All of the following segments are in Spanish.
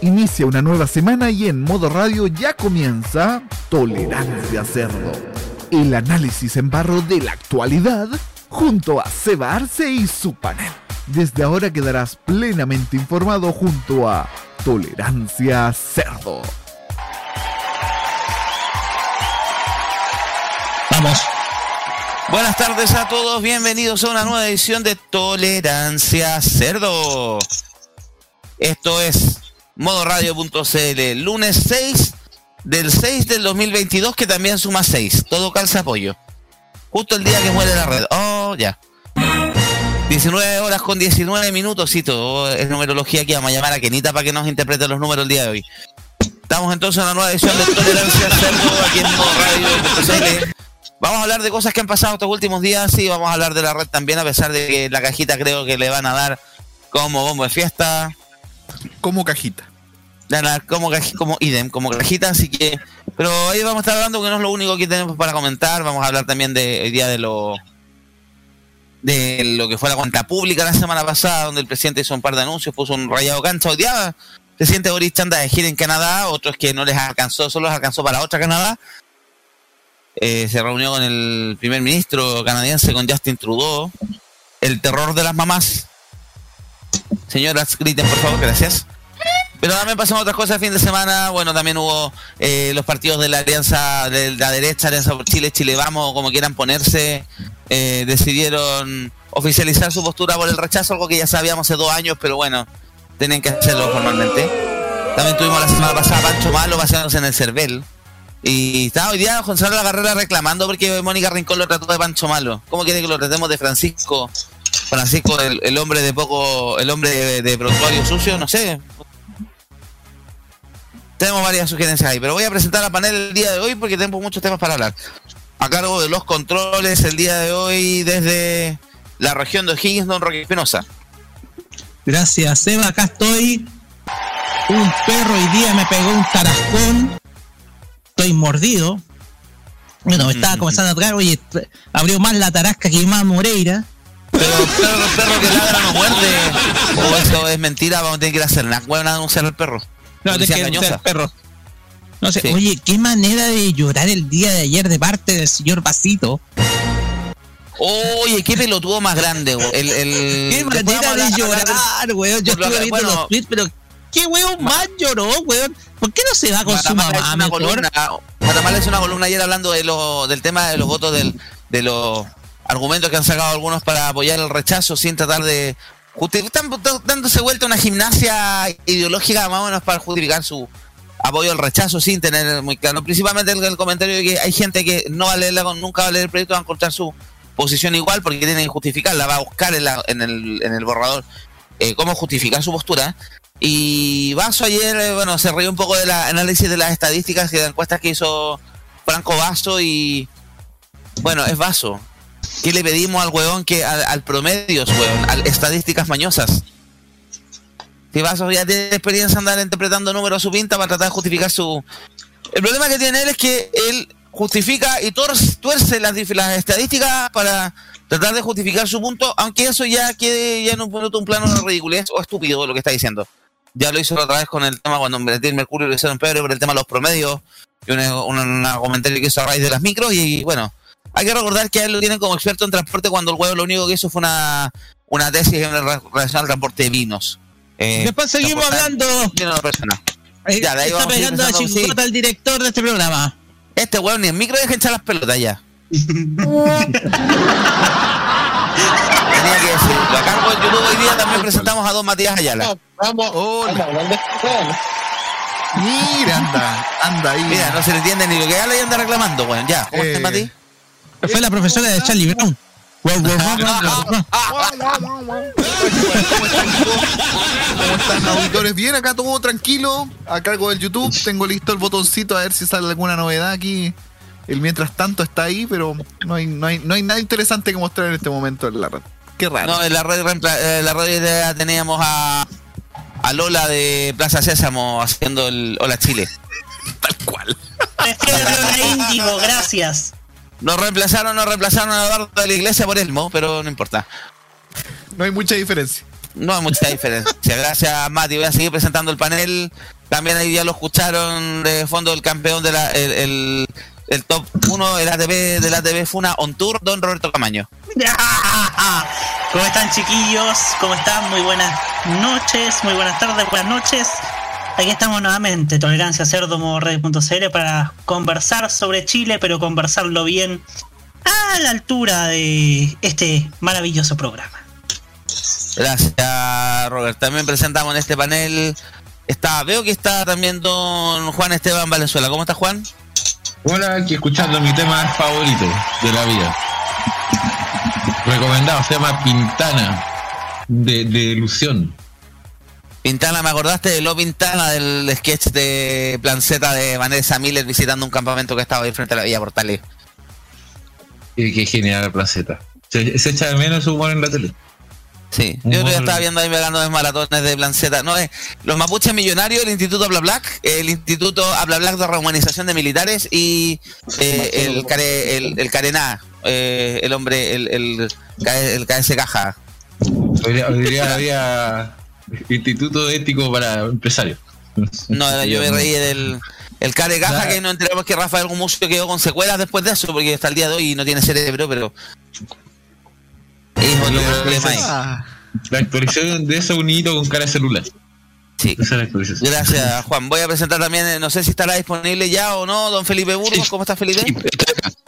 Inicia una nueva semana y en modo radio ya comienza Tolerancia Cerdo. El análisis en barro de la actualidad junto a Seba Arce y su panel. Desde ahora quedarás plenamente informado junto a Tolerancia Cerdo. Vamos. Buenas tardes a todos, bienvenidos a una nueva edición de Tolerancia Cerdo. Esto es modoradio.cl, lunes 6 del 6 del 2022, que también suma 6. Todo calza apoyo. Justo el día que muere la red. Oh, ya. 19 horas con 19 minutos, sí, todo es numerología aquí. Vamos a llamar a Kenita para que nos interprete los números el día de hoy. Estamos entonces en la nueva edición de Tolerancia Cerdo aquí en modoradio.cl. Vamos a hablar de cosas que han pasado estos últimos días y vamos a hablar de la red también, a pesar de que la cajita creo que le van a dar como bombo de fiesta. Como cajita. como, como idem, como cajita, así que... Pero ahí vamos a estar hablando, que no es lo único que tenemos para comentar. Vamos a hablar también de día de lo de lo que fue la cuenta pública la semana pasada, donde el presidente hizo un par de anuncios, puso un rayado cancha. Hoy día el presidente Boris anda de gira en Canadá, otros que no les alcanzó, solo les alcanzó para otra Canadá. Eh, se reunió con el primer ministro canadiense, con Justin Trudeau. El terror de las mamás. Señoras, griten por favor, gracias. Pero también pasamos otras cosas el fin de semana. Bueno, también hubo eh, los partidos de la Alianza de la derecha, Alianza por Chile, Chile Vamos, como quieran ponerse, eh, decidieron oficializar su postura por el rechazo, algo que ya sabíamos hace dos años, pero bueno, tenían que hacerlo formalmente. También tuvimos la semana pasada Pancho Malo basándose en el CERVEL. Y estaba hoy día Gonzalo La Carrera reclamando porque Mónica Rincón lo trató de Pancho Malo. ¿Cómo quiere que lo tratemos de Francisco? Francisco, el, hombre de poco, el hombre de, de sucio, no sé. Tenemos varias sugerencias ahí, pero voy a presentar a panel el día de hoy porque tenemos muchos temas para hablar. A cargo de los controles el día de hoy desde la región de O'Higgins, don Roque Espinosa. Gracias, Seba, acá estoy. Un perro hoy día me pegó un tarascón. Estoy mordido. Bueno, estaba comenzando a tocar, oye, abrió más la tarasca que más Moreira. Pero perro, perro que ladra no muerde. O eso es mentira, vamos a tener que ir a hacer nada. Bueno, anunciar al perro. No, te que perro. No sé, oye, qué manera de llorar el día de ayer de parte del señor Basito. Oye, qué pelotudo más grande, güey. El, el... Qué manera de llorar, weón. Yo estuve viendo los tweets, pero qué weón más lloró, weón. ¿Por qué no se va con su mamá mejor? Columna, Matamala es una columna ayer hablando de lo, del tema de los votos del, de los argumentos que han sacado algunos para apoyar el rechazo sin tratar de están dándose vuelta una gimnasia ideológica más o menos para justificar su apoyo al rechazo sin tener muy claro. Principalmente el, comentario de que hay gente que no va a leerla, nunca va a leer el proyecto, va a encontrar su posición igual porque tiene que justificarla, va a buscar en, el, en el borrador eh, cómo justificar su postura. Y Vaso ayer, eh, bueno, se rió un poco del análisis de las estadísticas y de encuestas que hizo Franco Vaso y bueno, es Vaso. ¿Qué le pedimos al huevón que al, promedio, huevón, a estadísticas mañosas? Vaso ya tiene experiencia andar interpretando números a su pinta para tratar de justificar su... El problema que tiene él es que él justifica y tuerce las, estadísticas para tratar de justificar su punto, aunque eso ya quede ya en un, un plano de ridiculez o estúpido lo que está diciendo. Ya lo hizo otra vez con el tema cuando el Mercurio lo hicieron Pedro por el tema de los promedios y un, comentario que hizo a raíz de las micros y bueno, hay que recordar que a él lo tienen como experto en transporte cuando el huevo lo único que hizo fue una, una tesis en relación al transporte de vinos. Eh, Después seguimos hablando. ya, de ahí está pegando a chingota el director de este programa. Este huevo ni en micro deja echar las pelotas ya. Tenía que decirlo. Acá en YouTube hoy día también presentamos a dos Matías Ayala. Vamos, Hola. Mira, anda, anda ahí. Mira, no se le entiende ni lo que habla y anda reclamando, weón. Ya, ¿cómo eh, estás, Mati? Fue la profesora de Charlie Brown. ¿Cómo están auditores? Bien, acá todo tranquilo, a cargo del YouTube. Tengo listo el botoncito a ver si sale alguna novedad aquí. El mientras tanto está ahí, pero no hay, no hay, no hay nada interesante que mostrar en este momento en la red. Qué raro. No, en la red, eh, la red teníamos a, a Lola de Plaza Sésamo haciendo el Hola Chile. Tal cual. Prefiero Lola Índigo, gracias. Nos reemplazaron, nos reemplazaron a Eduardo de la Iglesia por Elmo, pero no importa. No hay mucha diferencia. no hay mucha diferencia. Gracias, Mati. Voy a seguir presentando el panel. También ahí ya lo escucharon de fondo el campeón de la, el, el, top 1 de la TV de la TV Funa On Tour, don Roberto Camaño. ¿Cómo están chiquillos? ¿Cómo están? Muy buenas noches, muy buenas tardes, buenas noches. Aquí estamos nuevamente, Tolerancia Cerdo Red.cl para conversar sobre Chile, pero conversarlo bien a la altura de este maravilloso programa. Gracias, Robert. También presentamos en este panel. Está, veo que está también don Juan Esteban Valenzuela. ¿Cómo está Juan? Hola, aquí escuchando mi tema favorito de la vida. Recomendado, se llama Pintana, de, de ilusión. Pintana, me acordaste de lo Pintana del sketch de Planceta de Vanessa Miller visitando un campamento que estaba ahí frente a la Villa Portales. Qué, genial la Planceta. Se, se, echa de menos su humor en la tele. Sí, yo todavía estaba viendo ahí ganando de maratones de Blanceta. No, es los mapuches millonarios, el Instituto Habla Black, el Instituto Habla Black de Rehumanización de Militares y eh, el, care, el, el Carená, eh, el hombre, el, el, el KS Caja. Hoy día había Instituto Ético para Empresarios. No, yo me reí del el Care Caja, que no enteramos que Rafael Gumucio quedó con secuelas después de eso, porque hasta el día de hoy no tiene cerebro, pero la actualización de eso unito con cara celular. Sí. Gracias, Juan. Voy a presentar también, eh, no sé si estará disponible ya o no, don Felipe Burgos. ¿Cómo está Felipe?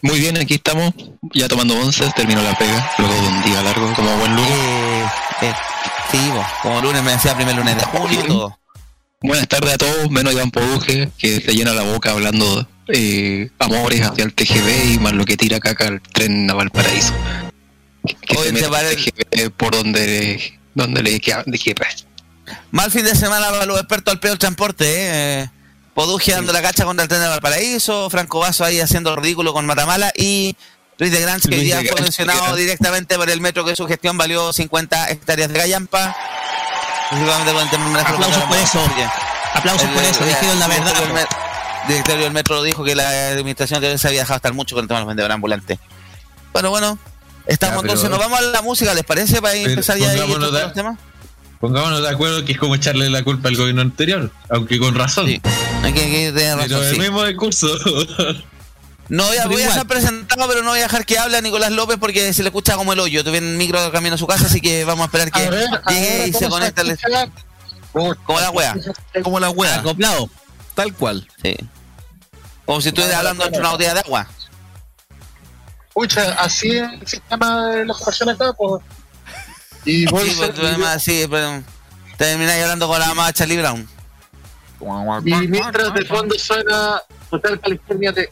Muy bien, aquí estamos, ya tomando once, terminó la pega, luego de un día largo, como buen lunes. Eh, eh, como lunes me decía primer lunes de junio todo. Buenas tardes a todos, menos Iván Poduje, que se llena la boca hablando eh, amores hacia el TGB y más lo que tira caca al tren Naval Paraíso que por donde, donde le dije, Mal fin de semana para los expertos al peor transporte, ¿eh? Poduje dando la cacha contra el tren de Valparaíso, Franco Vaso ahí haciendo ridículo con Matamala y Luis de Granch, que ya fue mencionado directamente por el metro que su gestión valió 50 hectáreas de gallampa. Aplausos por eso. Aplausos por eso, dijeron la verdad. El directorio del metro dijo que la administración de se había dejado estar mucho con el tema de los vendedores ambulantes. Bueno, bueno, Estamos entonces, nos vamos a la música, ¿les parece? Para empezar ya ahí los temas. Pongámonos de acuerdo que es como echarle la culpa al gobierno anterior, aunque con razón. Sí, hay que, tener razón. Pero el mismo discurso. No voy a, voy a ser presentado, pero no voy a dejar que hable a Nicolás López porque se le escucha como el hoyo. Tuve un micro de camino a su casa, así que vamos a esperar que llegue y se conecte. Como la wea. Como la wea. Acoplado. Tal cual. Sí. Como si estuvieras hablando entre una botella de agua. Pucha, así es el sistema de las personas acá, pues. Y sí, pues, sí, pero termináis hablando con la mamá Charlie Brown. Y mientras de fondo suena Hotel California de.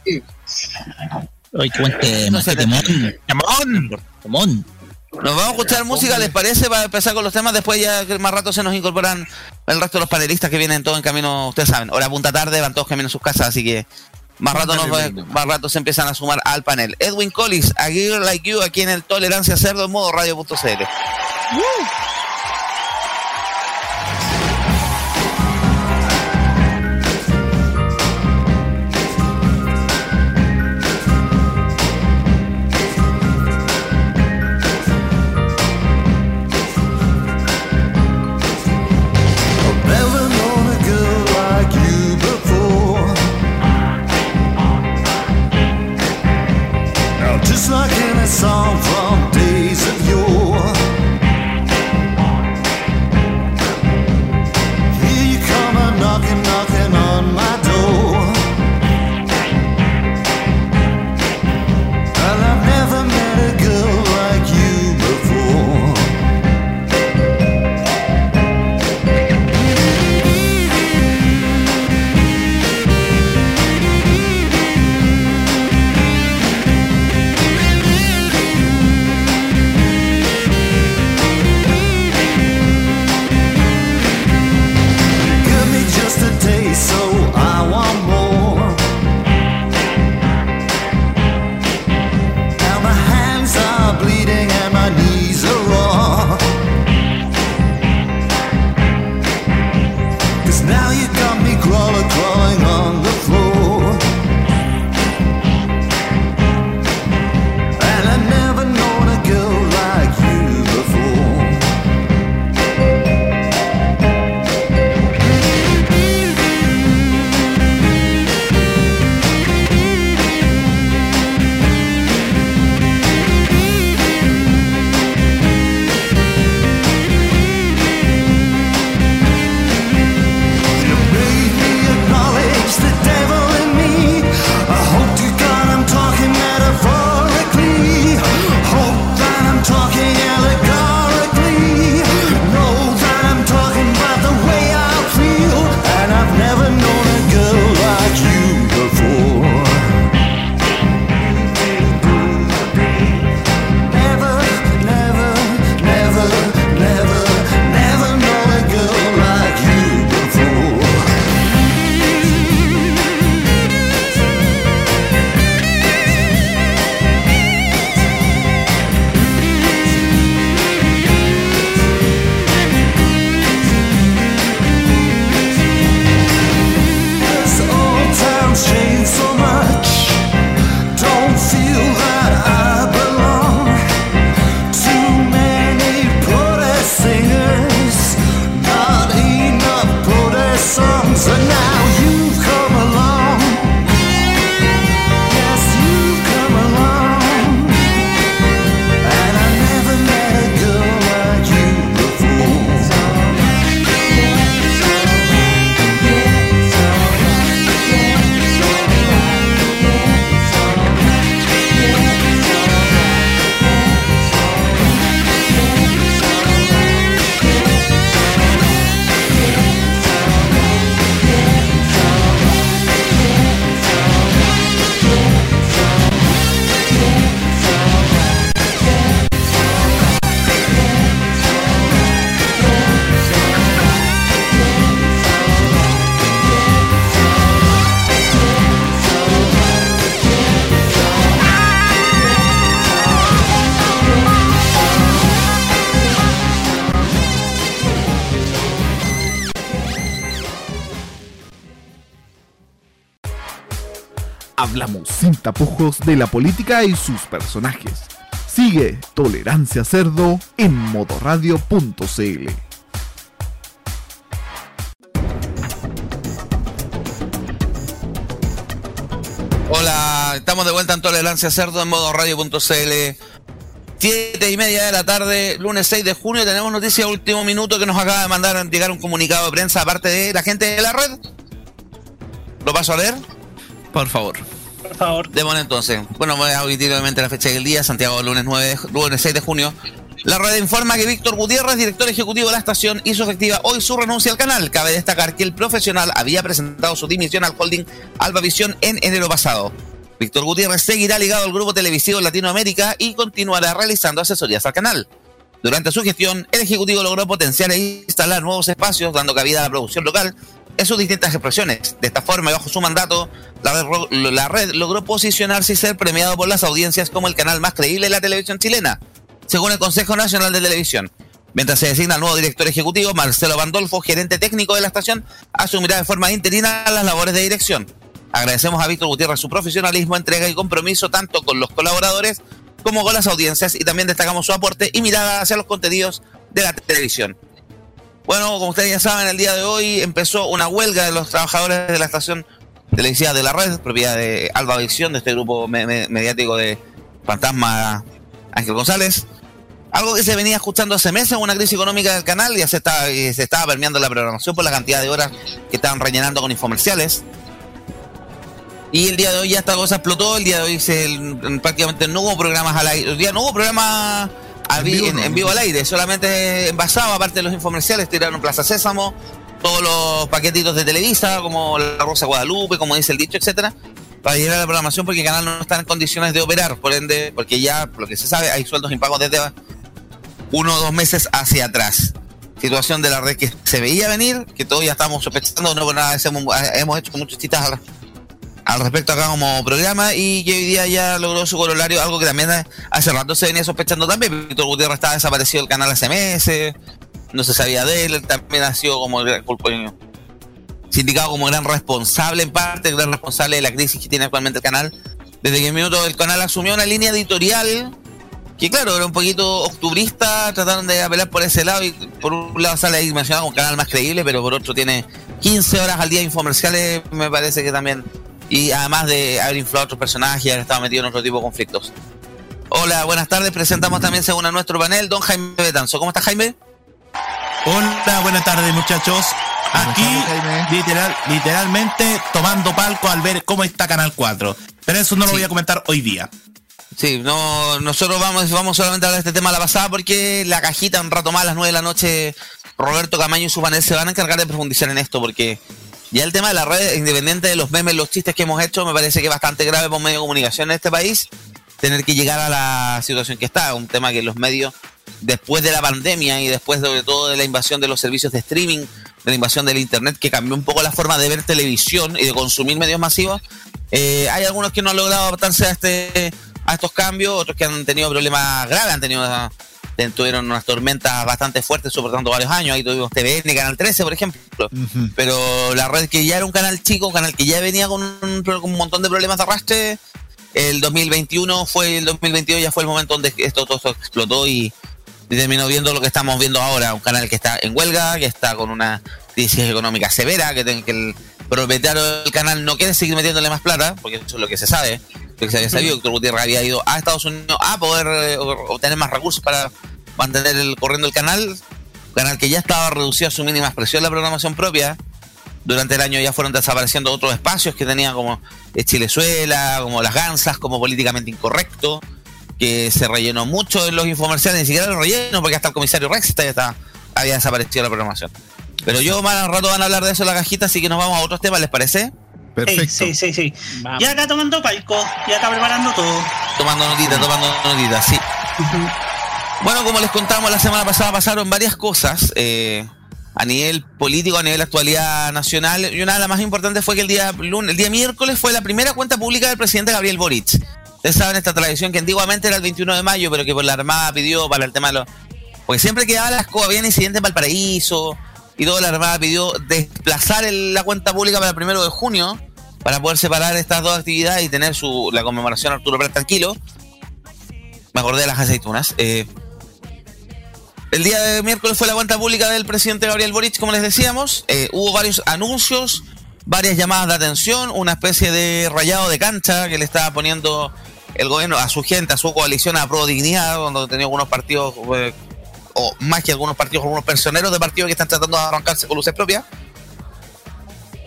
Ay, qué buen tema, qué temón. Temón. Temón. Nos vamos a escuchar música, ¿les parece? Para empezar con los temas, después ya que más rato se nos incorporan el resto de los panelistas que vienen todos en camino, ustedes saben, hora punta tarde, van todos camino a sus casas, así que más rato, nos, más rato se empiezan a sumar al panel. Edwin Collins, A Girl Like You, aquí en el Tolerancia Cerdo en modo radio.cl. tapujos de la política y sus personajes. Sigue Tolerancia Cerdo en modoradio.cl. Hola, estamos de vuelta en Tolerancia Cerdo en modo radio.cl. Siete y media de la tarde, lunes 6 de junio, tenemos noticia de último minuto que nos acaba de mandar llegar un comunicado de prensa aparte de la gente de la red. ¿Lo paso a leer? Por favor. Por favor. Entonces. Bueno, voy a omitir obviamente la fecha del día, Santiago, lunes 9 de, lunes 6 de junio. La red informa que Víctor Gutiérrez, director ejecutivo de la estación, hizo efectiva hoy su renuncia al canal. Cabe destacar que el profesional había presentado su dimisión al holding Albavisión en enero pasado. Víctor Gutiérrez seguirá ligado al grupo televisivo Latinoamérica y continuará realizando asesorías al canal. Durante su gestión, el Ejecutivo logró potenciar e instalar nuevos espacios, dando cabida a la producción local en sus distintas expresiones. De esta forma, y bajo su mandato, la red, logró posicionarse y ser premiado por las audiencias como el canal más creíble de la televisión chilena, según el Consejo Nacional de Televisión. Mientras se designa el nuevo director ejecutivo, Marcelo Bandolfo, gerente técnico de la estación, asumirá de forma interina las labores de dirección. Agradecemos a Víctor Gutiérrez su profesionalismo, entrega y compromiso tanto con los colaboradores como con las audiencias y también destacamos su aporte y mirada hacia los contenidos de la televisión. Bueno, como ustedes ya saben, el día de hoy empezó una huelga de los trabajadores de la estación televisiva de la red, propiedad de Alba Visión, de este grupo me me mediático de Fantasma Ángel González. Algo que se venía escuchando hace meses, una crisis económica del canal, ya se, está, se estaba permeando la programación por la cantidad de horas que estaban rellenando con infomerciales. Y el día de hoy ya esta cosa explotó, el día de hoy se, prácticamente no hubo programas al aire, el día no hubo programas en, vivo, en, en vivo al aire, solamente envasado, aparte de los infomerciales, tiraron Plaza Sésamo, todos los paquetitos de Televisa, como la Rosa Guadalupe, como dice el dicho, etcétera, para llegar a la programación porque el canal no está en condiciones de operar, por ende, porque ya, por lo que se sabe, hay sueldos impagos desde uno o dos meses hacia atrás. Situación de la red que se veía venir, que todos ya estamos sospechando, no nada, hemos, hemos hecho muchos chistes al, al respecto acá como programa y que hoy día ya logró su corolario, algo que también hace rato se venía sospechando también. Víctor Gutiérrez estaba desaparecido del canal hace meses, no se sabía de él, también ha sido como sindicado como gran responsable en parte, gran responsable de la crisis que tiene actualmente el canal. Desde que el minuto el canal asumió una línea editorial que claro, era un poquito octubrista, trataron de apelar por ese lado y por un lado sale ahí mencionado un canal más creíble, pero por otro tiene 15 horas al día infomerciales, me parece que también y además de haber inflado a otros personajes y haber estado metido en otro tipo de conflictos. Hola, buenas tardes. Presentamos también, según a nuestro panel, don Jaime Betanzo. ¿Cómo está Jaime? Hola, buenas tardes, muchachos. Aquí, literal, literalmente, tomando palco al ver cómo está Canal 4. Pero eso no lo voy a comentar hoy día. Sí, no, nosotros vamos, vamos solamente a hablar de este tema a la pasada porque la cajita un rato más a las 9 de la noche, Roberto Camaño y su panel se van a encargar de profundizar en esto porque ya el tema de la red, independiente de los memes, los chistes que hemos hecho, me parece que es bastante grave por medio de comunicación en este país, tener que llegar a la situación que está, un tema que los medios, después de la pandemia y después sobre todo de la invasión de los servicios de streaming, de la invasión del internet, que cambió un poco la forma de ver televisión y de consumir medios masivos, eh, hay algunos que no han logrado adaptarse a este a estos cambios, otros que han tenido problemas graves, han tenido tuvieron unas tormentas bastante fuertes soportando varios años. Ahí tuvimos TVN, Canal 13, por ejemplo. Uh -huh. Pero la red que ya era un canal chico, un canal que ya venía con un, con un, montón de problemas de arrastre, el 2021 fue, el 2022 ya fue el momento donde esto todo esto explotó y, y, terminó viendo lo que estamos viendo ahora. Un canal que está en huelga, que está con una crisis económica severa, que, que el propietario del canal no quiere seguir metiéndole más plata, porque eso es lo que se sabe que se había sabido que Doctor Gutiérrez había ido a Estados Unidos a poder eh, obtener más recursos para mantener el corriendo el canal, canal que ya estaba reducido a su mínima expresión la programación propia. Durante el año ya fueron desapareciendo otros espacios que tenía como Chilezuela, como Las Gansas, como Políticamente Incorrecto, que se rellenó mucho en los infomerciales, ni siquiera lo relleno porque hasta el comisario Rex ya está, había desaparecido la programación. Pero yo más al rato van a hablar de eso en la cajita, así que nos vamos a otros temas, ¿les parece? Perfecto. Sí, sí, sí. sí. Ya acá tomando palco, ya acá preparando todo. Tomando notita, tomando notita, sí. Uh -huh. Bueno, como les contamos la semana pasada, pasaron varias cosas eh, a nivel político, a nivel actualidad nacional. Y una de las más importantes fue que el día, lunes, el día miércoles fue la primera cuenta pública del presidente Gabriel Boric. Ustedes saben esta tradición que antiguamente era el 21 de mayo, pero que por la Armada pidió para el tema de los... Porque siempre quedaba las cosas, había incidentes en Valparaíso, y toda la Armada pidió desplazar el, la cuenta pública para el primero de junio, para poder separar estas dos actividades y tener su, la conmemoración Arturo Prat tranquilo. Me acordé de las aceitunas. Eh, el día de miércoles fue la cuenta pública del presidente Gabriel Boric, como les decíamos. Eh, hubo varios anuncios, varias llamadas de atención, una especie de rayado de cancha que le estaba poniendo el gobierno a su gente, a su coalición, a Pro Dignidad, donde tenía algunos partidos, eh, o más que algunos partidos, algunos personeros de partidos que están tratando de arrancarse con luces propias.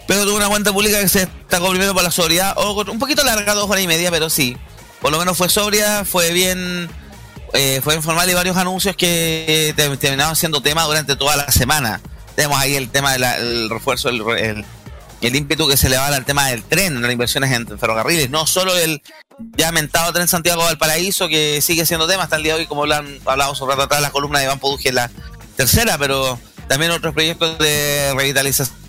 Pero tuvo una cuenta pública que se destacó primero por la sobriedad, o un poquito larga, dos horas y media, pero sí. Por lo menos fue sobria, fue bien, eh, fue informal y varios anuncios que terminaron siendo tema durante toda la semana. Tenemos ahí el tema del refuerzo, el, el, el, ímpetu que se le va al tema del tren, las inversiones en ferrocarriles, no solo el ya mentado tren Santiago Valparaíso, que sigue siendo tema hasta el día de hoy, como hablamos un rato atrás, la columna de Iván Poduje, la tercera, pero también otros proyectos de revitalización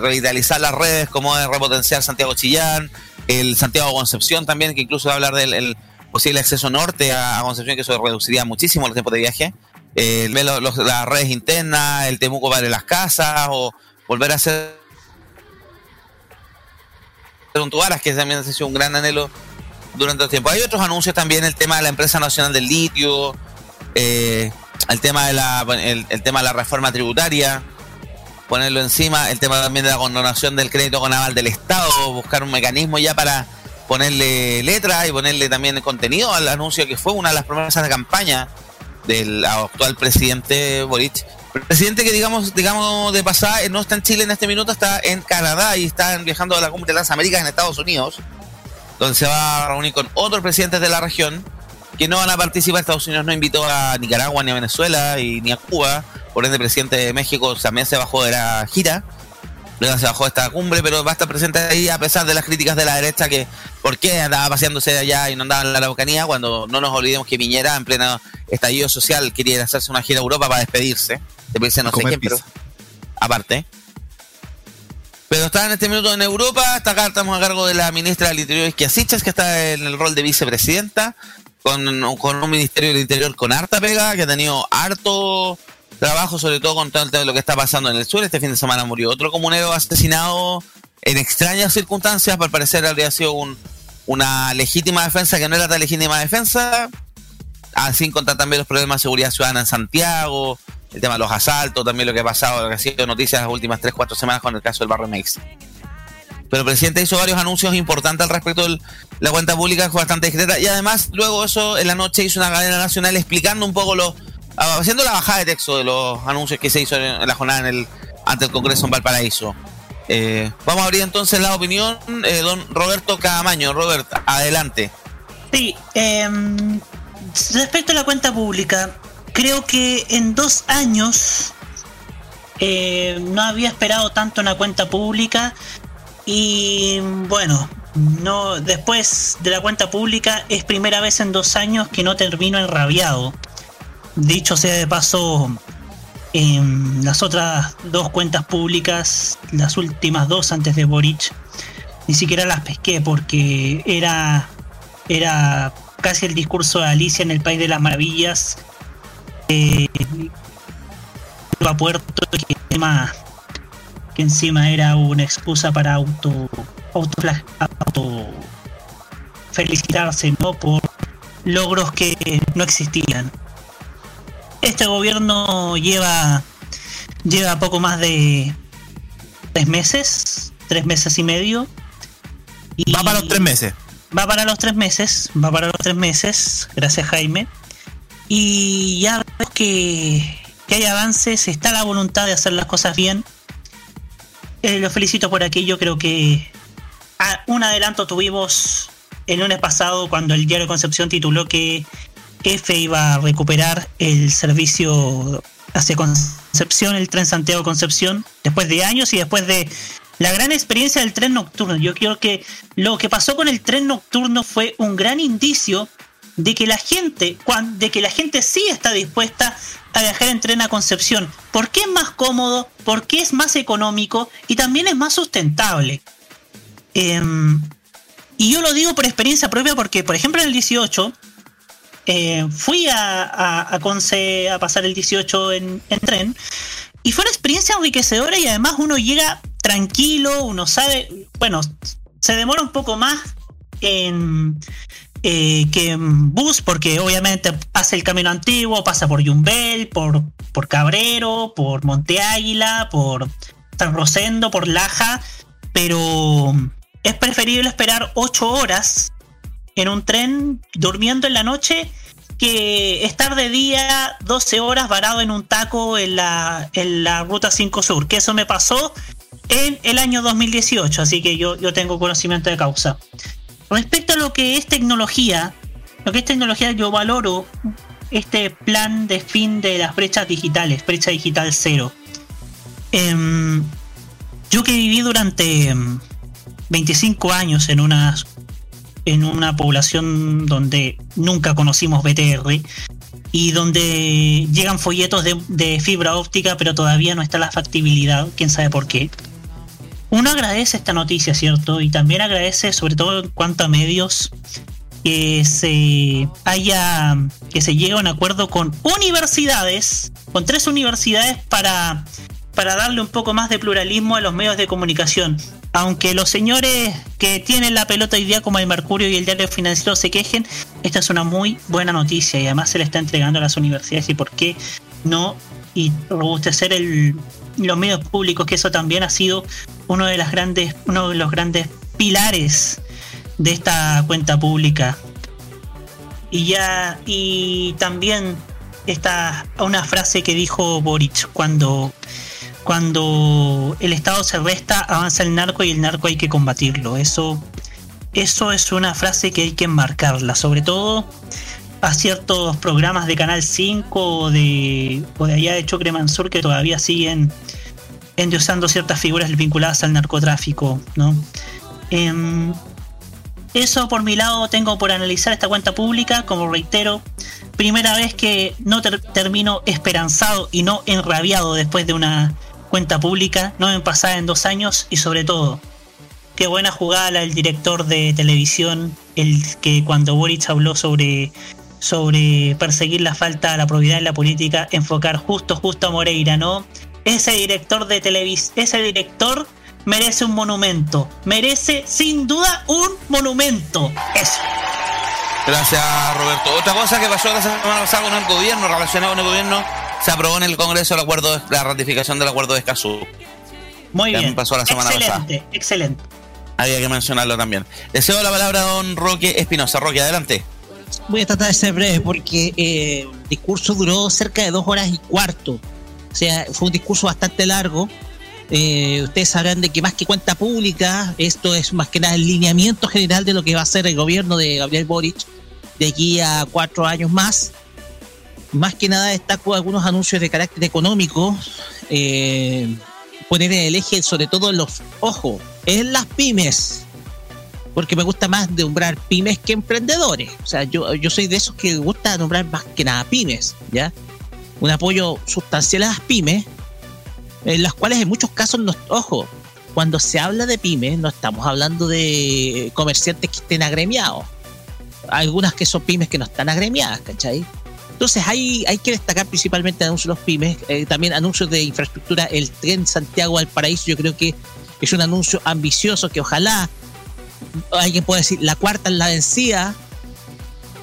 revitalizar las redes, como de repotenciar Santiago Chillán, el Santiago Concepción también, que incluso va a hablar del posible acceso norte a, Concepción, que eso reduciría muchísimo los tiempos de viaje. Eh, las redes internas, el Temuco para las casas, o volver a hacer que también ha sido un gran anhelo durante el tiempo. Hay otros anuncios también, el tema de la empresa nacional del litio, eh, el tema de la el tema de la reforma tributaria, ponerlo encima, el tema también de la condonación del crédito con aval del Estado, buscar un mecanismo ya para ponerle letra y ponerle también contenido al anuncio que fue una de las promesas de campaña del actual presidente Boric. Presidente que digamos, digamos de pasada no está en Chile en este minuto, está en Canadá y está viajando a la cumbre de las Américas en Estados Unidos, donde se va a reunir con otros presidentes de la región que no van a participar. Estados Unidos no invitó a Nicaragua ni a Venezuela y ni a Cuba. Por ende, el presidente de México también se bajó de la gira, luego se bajó de esta cumbre, pero va a estar presente ahí a pesar de las críticas de la derecha que por qué andaba paseándose allá y no andaba en la Araucanía cuando no nos olvidemos que Piñera en pleno estallido social quería hacerse una gira a Europa para despedirse, despedirse no sé quién, pero aparte. Pero está en este minuto en Europa, hasta acá estamos a cargo de la ministra del Interior Isquiasichas, que está en el rol de vicepresidenta, con, con un ministerio del Interior con harta pega, que ha tenido harto trabajo, sobre todo con todo lo que está pasando en el sur. Este fin de semana murió otro comunero asesinado en extrañas circunstancias. Al parecer habría sido una legítima defensa que no era tan legítima defensa. Así contar también los problemas de seguridad ciudadana en Santiago, el tema de los asaltos, también lo que ha pasado, lo que ha sido noticias las últimas 3-4 semanas con el caso del barrio Mex. Pero el presidente hizo varios anuncios importantes al respecto de la cuenta pública, fue bastante discreta. Y además, luego eso, en la noche hizo una cadena nacional explicando un poco lo, Ah, haciendo la bajada de texto de los anuncios que se hizo en la jornada en el, ante el Congreso en Valparaíso. Eh, vamos a abrir entonces la opinión, eh, don Roberto Camaño. Robert, adelante. Sí, em, respecto a la cuenta pública, creo que en dos años eh, no había esperado tanto una cuenta pública y bueno, no después de la cuenta pública es primera vez en dos años que no termino enrabiado. Dicho sea de paso, en las otras dos cuentas públicas, las últimas dos antes de Boric, ni siquiera las pesqué porque era, era casi el discurso de Alicia en el País de las Maravillas. Eh, a Puerto que encima, que encima era una excusa para auto, auto, auto felicitarse ¿no? por logros que no existían. Este gobierno lleva, lleva poco más de tres meses, tres meses y medio. Y va para los tres meses. Va para los tres meses, va para los tres meses, gracias Jaime. Y ya que, que hay avances, está la voluntad de hacer las cosas bien. Eh, lo felicito por aquello, creo que un adelanto tuvimos el lunes pasado cuando el diario Concepción tituló que F iba a recuperar el servicio hacia Concepción, el tren Santiago Concepción, después de años y después de la gran experiencia del tren nocturno. Yo creo que lo que pasó con el tren nocturno fue un gran indicio de que la gente, de que la gente sí está dispuesta a viajar en tren a Concepción, porque es más cómodo, porque es más económico y también es más sustentable. Em, y yo lo digo por experiencia propia porque, por ejemplo, en el 18 eh, fui a, a, Conce a pasar el 18 en, tren y fue una experiencia enriquecedora y además uno llega tranquilo, uno sabe, bueno, se demora un poco más en, eh, que bus, porque obviamente pasa el camino antiguo, pasa por Yumbel, por, por Cabrero, por Monte Águila, por San Rosendo, por Laja, pero es preferible esperar 8 horas en un tren durmiendo en la noche que estar de día 12 horas varado en un taco en la, en la ruta 5 Sur, que eso me pasó en el año 2018, así que yo, yo tengo conocimiento de causa. Respecto a lo que es tecnología, lo que es tecnología yo valoro este plan de fin de las brechas digitales, brecha digital cero. Em, yo que viví durante 25 em, años en una, en una población donde nunca conocimos BTR y donde llegan folletos de, de fibra óptica, pero todavía no está la factibilidad, quién sabe por qué uno agradece esta noticia, ¿cierto? Y también agradece, sobre todo en cuanto a medios, que se haya, que se llegue a un acuerdo con universidades, con tres universidades para, para darle un poco más de pluralismo a los medios de comunicación. Aunque los señores que tienen la pelota hoy día como el Mercurio y el Diario Financiero se quejen, esta es una muy buena noticia y además se le está entregando a las universidades y por qué no y robustecer el, los medios públicos, que eso también ha sido uno de las grandes, uno de los grandes pilares de esta cuenta pública. Y ya, y también está una frase que dijo Boric cuando, cuando el Estado se resta, avanza el narco y el narco hay que combatirlo. Eso, eso es una frase que hay que enmarcarla, sobre todo a ciertos programas de Canal 5 o de, o de allá de Chocre Mansur que todavía siguen endiosando ciertas figuras vinculadas al narcotráfico, ¿no? Em, eso por mi lado tengo por analizar esta cuenta pública, como reitero, primera vez que no termino esperanzado y no enrabiado después de una cuenta pública, no me pasada en dos años y sobre todo, qué buena jugada del director de televisión, el que cuando Boric habló sobre sobre perseguir la falta, la probidad en la política, enfocar justo, justo a Moreira, ¿no? Ese director de televisión, ese director merece un monumento, merece sin duda un monumento. Eso. Gracias, Roberto. Otra cosa que pasó la semana pasada con el gobierno, relacionado con el gobierno, se aprobó en el Congreso el acuerdo, de, la ratificación del acuerdo de Escazú. Muy bien. pasó la semana excelente, pasada. Excelente. Había que mencionarlo también. Deseo la palabra a don Roque Espinosa. Roque, adelante. Voy a tratar de ser breve porque eh, el discurso duró cerca de dos horas y cuarto. O sea, fue un discurso bastante largo. Eh, ustedes sabrán de que más que cuenta pública, esto es más que nada el lineamiento general de lo que va a hacer el gobierno de Gabriel Boric de aquí a cuatro años más. Más que nada destaco algunos anuncios de carácter económico. Eh, poner el eje sobre todo en los ojos, en las pymes porque me gusta más nombrar pymes que emprendedores. O sea, yo, yo soy de esos que gusta nombrar más que nada pymes, ¿ya? Un apoyo sustancial a las pymes, en las cuales en muchos casos, no, ojo, cuando se habla de pymes, no estamos hablando de comerciantes que estén agremiados. Algunas que son pymes que no están agremiadas, ¿cachai? Entonces hay, hay que destacar principalmente anuncios de los pymes, eh, también anuncios de infraestructura, el tren Santiago al Paraíso, yo creo que es un anuncio ambicioso que ojalá alguien puede decir, la cuarta es la vencida,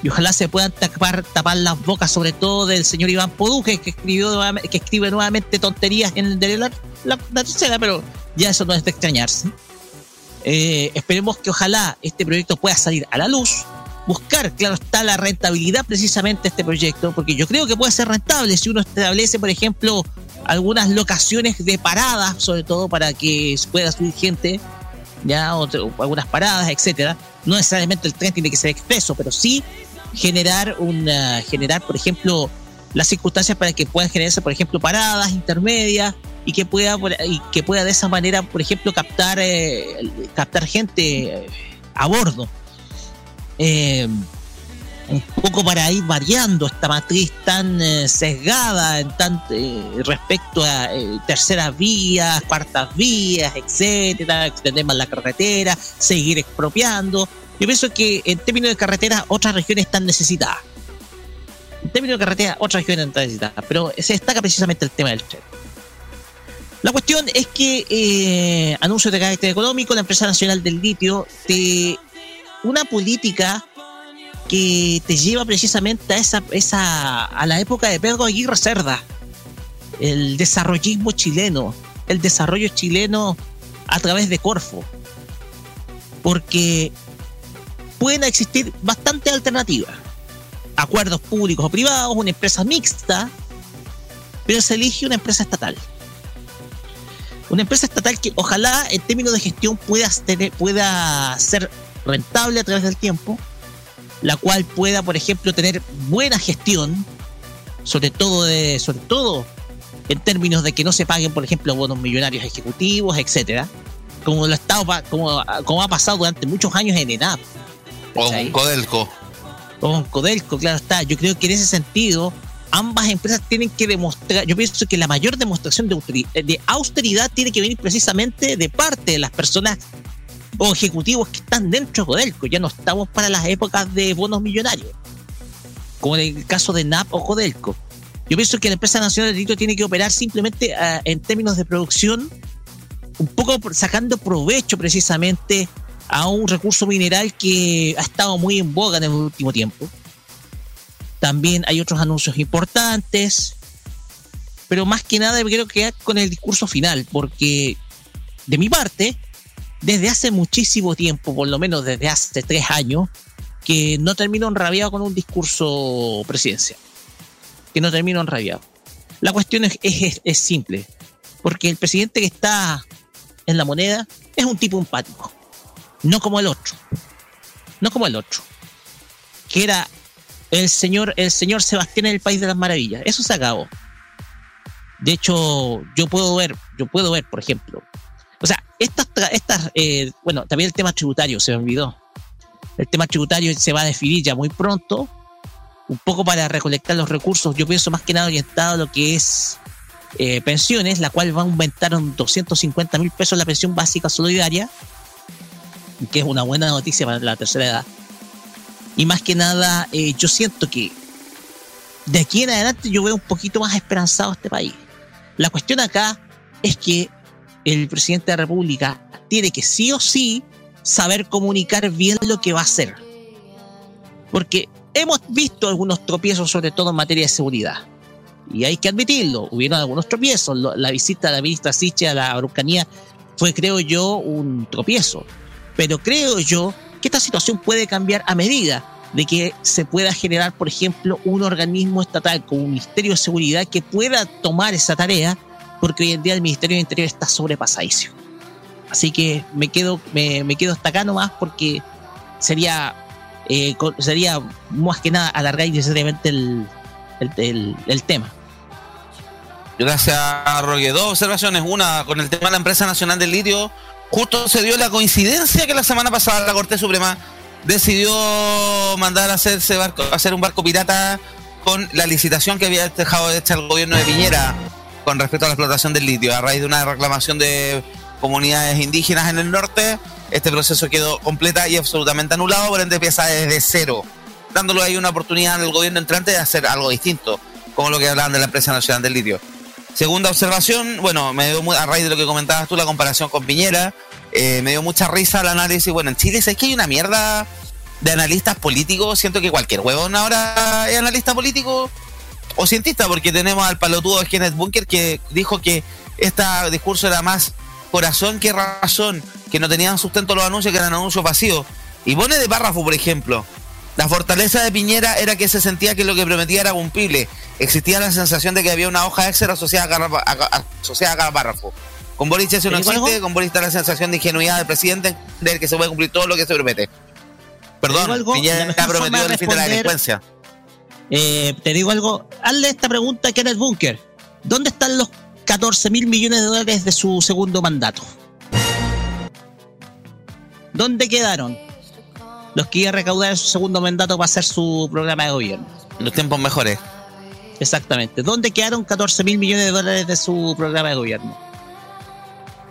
y ojalá se puedan tapar, tapar las bocas, sobre todo del señor Iván Poduje, que escribe nuevamente tonterías en el de la, la, tercera, pero ya eso no es de extrañarse. Eh, esperemos que ojalá este proyecto pueda salir a la luz, buscar, claro está, la rentabilidad precisamente de este proyecto, porque yo creo que puede ser rentable si uno establece, por ejemplo, algunas locaciones de paradas, sobre todo para que pueda subir gente ya o, algunas paradas, etcétera. No necesariamente el tren tiene que ser expreso, pero sí generar una, generar, por ejemplo, las circunstancias para que puedan generarse, por ejemplo, paradas intermedias y que pueda y que pueda de esa manera, por ejemplo, captar eh, captar gente a bordo. Eh, un poco para ir variando esta matriz tan eh, sesgada en tan, eh, respecto a eh, terceras vías, cuartas vías, etcétera, extender más la carretera, seguir expropiando. Yo pienso que en términos de carretera otras regiones están necesitadas. En términos de carretera otras regiones están necesitadas, pero se destaca precisamente el tema del tren. La cuestión es que anuncios de carácter económico, la empresa nacional del litio, te, una política que te lleva precisamente a esa, esa a la época de Pedro Aguirre Cerda, el desarrollismo chileno, el desarrollo chileno a través de Corfo, porque pueden existir bastantes alternativas, acuerdos públicos o privados, una empresa mixta, pero se elige una empresa estatal. Una empresa estatal que ojalá en términos de gestión pueda, pueda ser rentable a través del tiempo, la cual pueda, por ejemplo, tener buena gestión, sobre todo, de, sobre todo en términos de que no se paguen, por ejemplo, bonos millonarios ejecutivos, etcétera, como lo ha estado, como, como ha pasado durante muchos años en ENAP. O con Codelco. O con Codelco, claro está. Yo creo que en ese sentido ambas empresas tienen que demostrar, yo pienso que la mayor demostración de austeridad, tiene que venir precisamente de parte de las personas o ejecutivos que están dentro de Codelco. Ya no estamos para las épocas de bonos millonarios, como en el caso de NAP o Codelco. Yo pienso que la empresa nacional de litio tiene que operar simplemente ah, en términos de producción, un poco sacando provecho precisamente a un recurso mineral que ha estado muy en boga en el último tiempo también hay otros anuncios importantes, pero más que nada me quiero quedar con el discurso final, porque de mi parte, desde hace muchísimo tiempo, por lo menos desde hace tres años, que no termino enrabiado con un discurso presidencial. Que no termino enrabiado. La cuestión es, es, simple, porque el presidente que está en la moneda es un tipo empático, no como el otro, no como el otro, que era el señor, el señor Sebastián en el País de las Maravillas. Eso se acabó. De hecho, yo puedo ver, yo puedo ver, por ejemplo. O sea, estas, estas eh, bueno, también el tema tributario se me olvidó. El tema tributario se va a definir ya muy pronto, un poco para recolectar los recursos. Yo pienso más que nada orientado a lo que es eh, pensiones, la cual va a aumentar un 250 mil pesos la pensión básica solidaria, que es una buena noticia para la tercera edad. Y más que nada, eh, yo siento que de aquí en adelante yo veo un poquito más esperanzado este país. La cuestión acá es que el presidente de la República tiene que sí o sí saber comunicar bien lo que va a hacer. Porque hemos visto algunos tropiezos, sobre todo en materia de seguridad. Y hay que admitirlo, hubieron algunos tropiezos. La visita de la ministra Siche a la Araucanía fue, creo yo, un tropiezo. Pero creo yo que esta situación puede cambiar a medida de que se pueda generar, por ejemplo, un organismo estatal como un Ministerio de Seguridad que pueda tomar esa tarea, porque hoy en día el Ministerio de Interior está sobrepasadísimo. Así que me quedo, me, quedo hasta acá nomás porque sería, eh, sería más que nada alargar innecesariamente el, el, el, tema. Gracias, Roque. Dos observaciones. Una, con el tema de la empresa nacional del litio, justo se dio la coincidencia que la semana pasada la Corte Suprema decidió mandar a hacerse barco, hacer un barco pirata con la licitación que había dejado de hecha el gobierno de Piñera con respecto a la explotación del litio. A raíz de una reclamación de comunidades indígenas en el norte, este proceso quedó completa y absolutamente anulado, por ende empieza desde cero, dándole ahí una oportunidad al gobierno entrante de hacer algo distinto, como lo que hablaban de la empresa nacional del litio. Segunda observación, bueno, me dio a raíz de lo que comentabas tú, la comparación con Piñera, eh, me dio mucha risa el análisis. Bueno, en Chile es que hay una mierda de analistas políticos. Siento que cualquier huevón ahora es analista político o cientista, porque tenemos al palotudo de Kenneth Bunker que dijo que este discurso era más corazón que razón, que no tenían sustento los anuncios, que eran anuncios vacíos. Y pone de párrafo, por ejemplo. La fortaleza de Piñera era que se sentía que lo que prometía era cumplible. Existía la sensación de que había una hoja Excel asociada a cada, asociada a cada párrafo. Con Boris eso no existe, con Boris está la sensación de ingenuidad del presidente de que se puede cumplir todo lo que se promete. Perdón, Piñera ha prometido el fin de la delincuencia. Eh, te digo algo, hazle esta pregunta a Kenneth Bunker. ¿Dónde están los 14 mil millones de dólares de su segundo mandato? ¿Dónde quedaron los que iba a recaudar en su segundo mandato para hacer su programa de gobierno? En los tiempos mejores. Exactamente. ¿Dónde quedaron 14 mil millones de dólares de su programa de gobierno?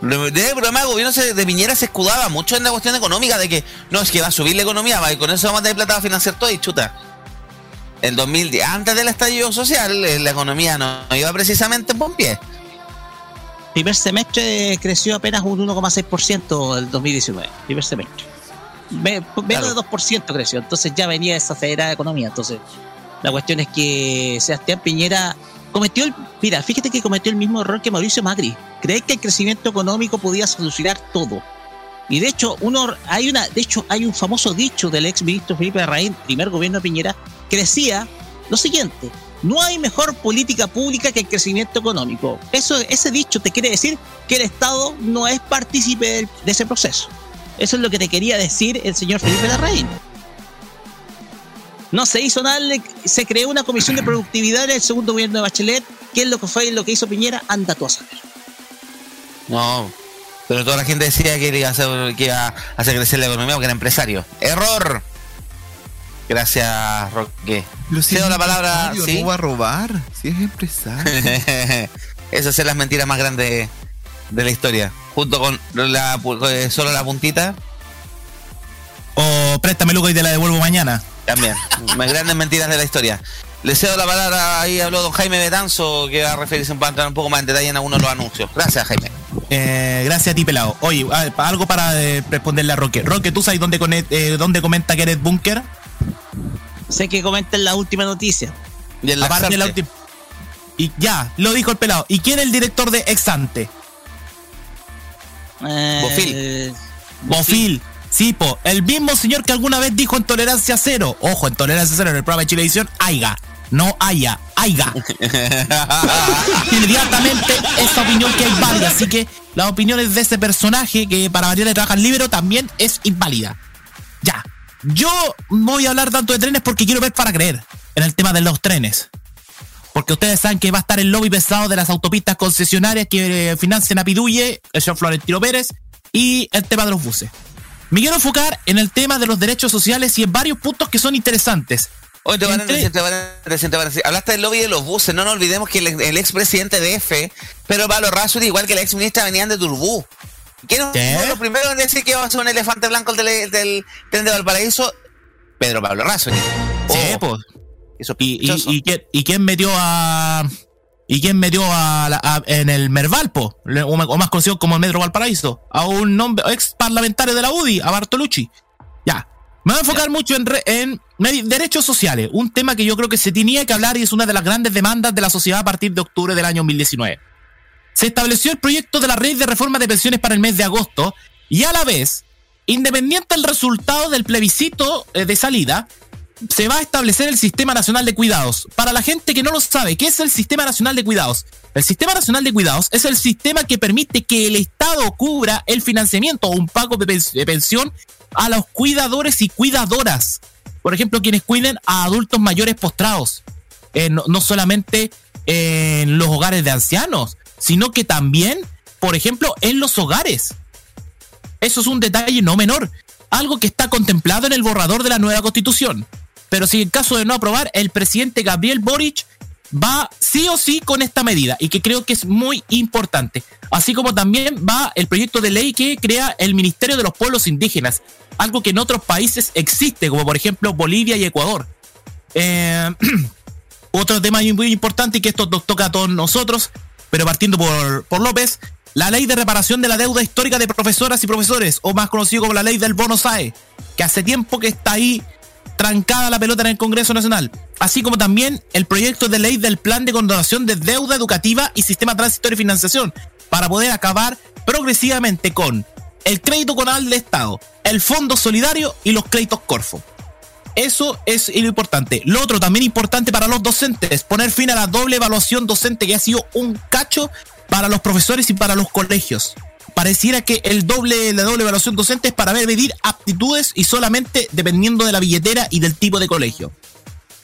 De programa de gobierno de Piñera se escudaba mucho en la cuestión económica de que no, es que va a subir la economía, va, y con eso vamos a tener plata para financiar todo y chuta. En 2010, antes del estallido social, eh, la economía no, iba precisamente en buen pie. primer semestre creció apenas un 1,6% el 2019, primer semestre. Me- menos de 2% creció, entonces ya venía esa acelerada economía. Entonces, la cuestión es que Sebastián Piñera cometió el. Mira, fíjate que cometió el mismo error que Mauricio Macri. Creer que el crecimiento económico podía solucionar todo. Y de hecho, uno hay una, de hecho, hay un famoso dicho del ex ministro Felipe Larraín, primer gobierno de Piñera, que decía lo siguiente: no hay mejor política pública que el crecimiento económico. Eso, ese dicho te quiere decir que el Estado no es partícipe de ese proceso. Eso es lo que te quería decir el señor Felipe Larraín. No se hizo nada, se creó una comisión de productividad en el segundo gobierno de Bachelet. ¿Qué es lo que fue lo que hizo Piñera? Anda tú a saber. No, pero toda la gente decía que iba a hacer, que iba a hacer crecer la economía porque era empresario. ¡Error! Gracias, Roque. Cedo la palabra, ¿sí? No va a robar, si es empresario. Esas son las mentiras más grandes de la historia. Junto con la, eh, solo la puntita, O préstame Luca y te la devuelvo mañana. también. Más grandes mentiras de la historia. Le cedo la palabra, ahí habló don Jaime Betanzo, que va a referirse para entrar un poco más en detalle en algunos de los anuncios. Gracias, Jaime. Eh, gracias a ti, pelado. Oye, ah, algo para eh, responderle a Roque. Roque, ¿tú sabes dónde, eh, dónde comenta que eres Bunker? Sé que comenten la última noticia. Y en la Aparte de la Xarte. última. Y ya, lo dijo el pelado. ¿Y quién es el director de Exante? Eh, Bofil. Bofil. Sí, po, el mismo señor que alguna vez dijo en Tolerancia Cero. Ojo, en Tolerancia Cero, en el programa de Chilevisión, Aiga. No haya, Aiga. Inmediatamente esa opinión que es válida. Así que las opiniones de ese personaje, que para variar de trabajar libero, también es inválida. Ya. Yo voy a hablar tanto de trenes porque quiero ver para creer en el tema de los trenes. Porque ustedes saben que va a estar el lobby pesado de las autopistas concesionarias que eh, financian a Piduye, el señor Florentino Pérez, y el tema de los buses. Me quiero enfocar en el tema de los derechos sociales y en varios puntos que son interesantes. Oye, te van a decir, te van a decir, te van a decir. Hablaste del lobby de los buses, no nos olvidemos que el, el expresidente de F, Pedro Pablo Razzuri, igual que la ex ministra, venían de Turbú. ¿Quién fue lo primero en decir que iba a ser un elefante blanco el del, del tren de Valparaíso? Pedro Pablo. Sí, Oh, pues. eso Y, y, quién, y quién metió a. ¿Y quién metió a, a- en el Mervalpo? O, más conocido como el Metro Valparaíso. A un nombre, ex parlamentario de la UDI, a Bartolucci. Ya. Me voy a enfocar mucho en, re- en derechos sociales. Un tema que yo creo que se tenía que hablar y es una de las grandes demandas de la sociedad a partir de octubre del año 2019. Se estableció el proyecto de la red de reforma de pensiones para el mes de agosto y a la vez, independiente del resultado del plebiscito eh, de salida, se va a establecer el Sistema Nacional de Cuidados. Para la gente que no lo sabe, ¿qué es el Sistema Nacional de Cuidados? El Sistema Nacional de Cuidados es el sistema que permite que el Estado cubra el financiamiento o un pago de, pens- de pensión a los cuidadores y cuidadoras. Por ejemplo, quienes cuiden a adultos mayores postrados. Eh, no solamente en los hogares de ancianos, sino que también, por ejemplo, en los hogares. Eso es un detalle no menor, algo que está contemplado en el borrador de la nueva constitución. Pero si en caso de no aprobar, el presidente Gabriel Boric va sí o sí con esta medida y que creo que es muy importante. Así como también va el proyecto de ley que crea el Ministerio de los Pueblos Indígenas, algo que en otros países existe, como por ejemplo Bolivia y Ecuador. Eh, otro tema muy importante y que esto nos toca a todos nosotros, pero partiendo por, por López, la ley de reparación de la deuda histórica de profesoras y profesores, o más conocido como la ley del bono SAE, que hace tiempo que está ahí trancada la pelota en el Congreso Nacional, así como también el proyecto de ley del plan de condonación de deuda educativa y sistema transitorio de financiación, para poder acabar progresivamente con el crédito conal de Estado, el fondo solidario y los créditos Corfo. Eso es lo importante. Lo otro también importante para los docentes, poner fin a la doble evaluación docente que ha sido un cacho para los profesores y para los colegios. Pareciera que el doble, la doble evaluación docente es para medir aptitudes y solamente dependiendo de la billetera y del tipo de colegio.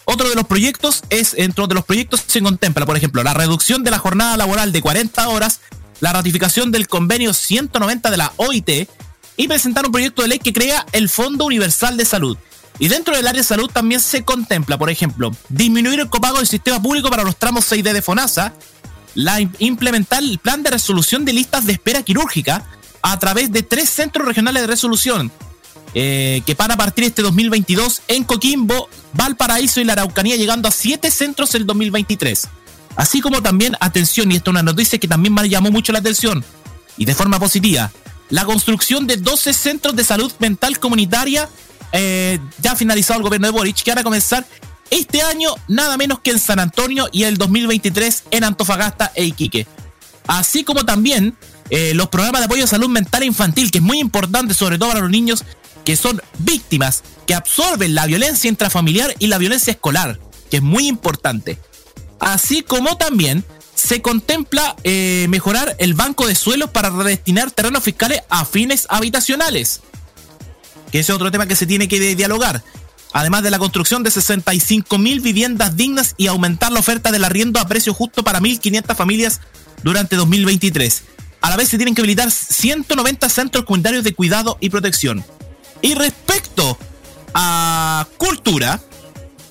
Otro de los proyectos es, dentro de los proyectos se contempla, por ejemplo, la reducción de la jornada laboral de 40 horas, la ratificación del convenio 190 de la OIT y presentar un proyecto de ley que crea el Fondo Universal de Salud. Y dentro del área de salud también se contempla, por ejemplo, disminuir el copago del sistema público para los tramos 6D de FONASA, la, implementar el plan de resolución de listas de espera quirúrgica a través de tres centros regionales de resolución, eh, que van a partir este 2022 en Coquimbo, Valparaíso y la Araucanía, llegando a siete centros el 2023. Así como también, atención, y esto es una noticia que también me llamó mucho la atención, y de forma positiva, la construcción de 12 centros de salud mental comunitaria eh, ya finalizado el gobierno de Boric, que van a comenzar este año nada menos que en San Antonio y el 2023 en Antofagasta e Iquique. Así como también eh, los programas de apoyo a salud mental e infantil, que es muy importante sobre todo para los niños que son víctimas, que absorben la violencia intrafamiliar y la violencia escolar, que es muy importante. Así como también se contempla eh, mejorar el banco de suelos para redestinar terrenos fiscales a fines habitacionales. Que ese es otro tema que se tiene que dialogar. Además de la construcción de 65 mil viviendas dignas y aumentar la oferta del arriendo a precio justo para 1.500 familias durante 2023. A la vez se tienen que habilitar 190 centros comunitarios de cuidado y protección. Y respecto a cultura,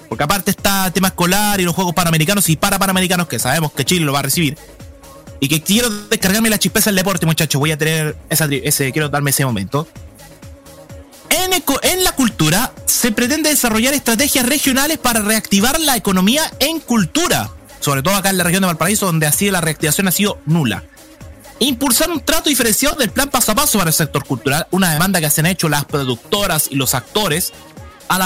porque aparte está tema escolar y los Juegos Panamericanos y para Panamericanos, que sabemos que Chile lo va a recibir. Y que quiero descargarme la chispeza del deporte, muchachos. Voy a tener ese, quiero darme ese momento. En, la cultura se pretende desarrollar estrategias regionales para reactivar la economía en cultura. Sobre todo acá en la región de Valparaíso, donde así la reactivación ha sido nula impulsar un trato diferenciado del plan paso a paso para el sector cultural, una demanda que se han hecho las productoras y los actores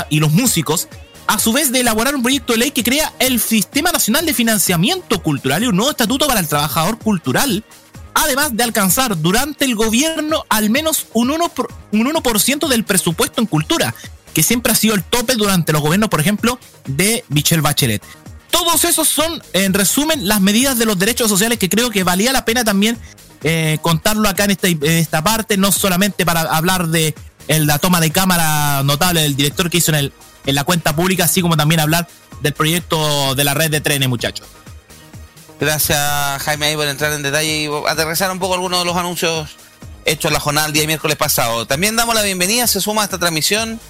y los músicos, a su vez de elaborar un proyecto de ley que crea el Sistema Nacional de Financiamiento Cultural y un nuevo estatuto para el trabajador cultural, además de alcanzar durante el gobierno al menos un 1%, un 1 del presupuesto en cultura, que siempre ha sido el tope durante los gobiernos, por ejemplo, de Michelle Bachelet. Todos esos son, en resumen, las medidas de los derechos sociales que creo que valía la pena también eh, contarlo acá en esta, esta parte, no solamente para hablar de la toma de cámara notable del director que hizo en, el, en la cuenta pública, así como también hablar del proyecto de la red de trenes, muchachos. Gracias, Jaime, ahí por entrar en detalle y aterrizar un poco algunos de los anuncios hechos en la jornada el día miércoles pasado. También damos la bienvenida, se suma a esta transmisión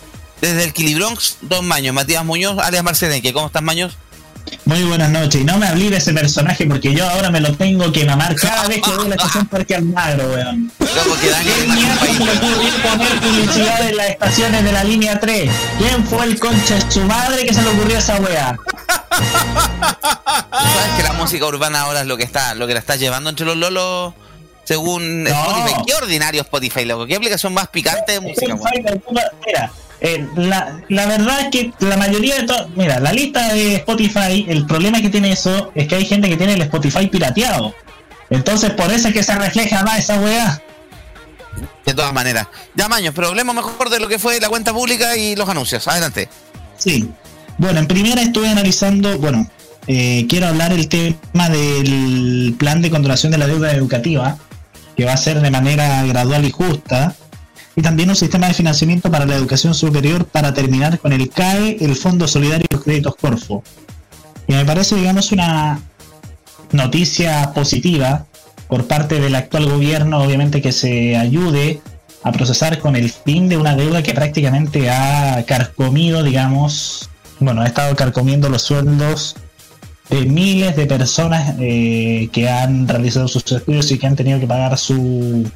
desde el Quilibronx, Don Maños, Matías Muñoz, alias Marceneque. ¿Cómo estás, Maños? Muy buenas noches. Y no me hablé de ese personaje porque yo ahora me lo tengo que mamar cada vez que voy a la estación Parque Almagro, weón. ¿Quién mierda le ocurrió poner publicidad en las estaciones de la línea 3? ¿Quién fue el concha de su madre que se le ocurrió esa weá? ¿Sabes que la música urbana ahora es lo que está, lo que la está llevando entre los lolos? Según No. Spotify. Qué ordinario Spotify, loco. Qué aplicación más picante de música, weón. Mira, eh, la, la verdad es que la mayoría de todo, mira, la lista de Spotify, el problema que tiene eso es que hay gente que tiene el Spotify pirateado. Entonces por eso es que se refleja más esa weá. De todas maneras. Ya, Maños, pero hablemos mejor de lo que fue la cuenta pública y los anuncios. Adelante. Sí. Bueno, en primera estuve analizando, bueno, eh, quiero hablar el tema del plan de controlación de la deuda educativa, que va a ser de manera gradual y justa, y también un sistema de financiamiento para la educación superior para terminar con el CAE, el Fondo Solidario y los Créditos Corfo. Y me parece, digamos, una noticia positiva por parte del actual gobierno, obviamente que se ayude a procesar con el fin de una deuda que prácticamente ha carcomido, digamos, bueno, ha estado carcomiendo los sueldos de miles de personas eh, que han realizado sus estudios y que han tenido que pagar su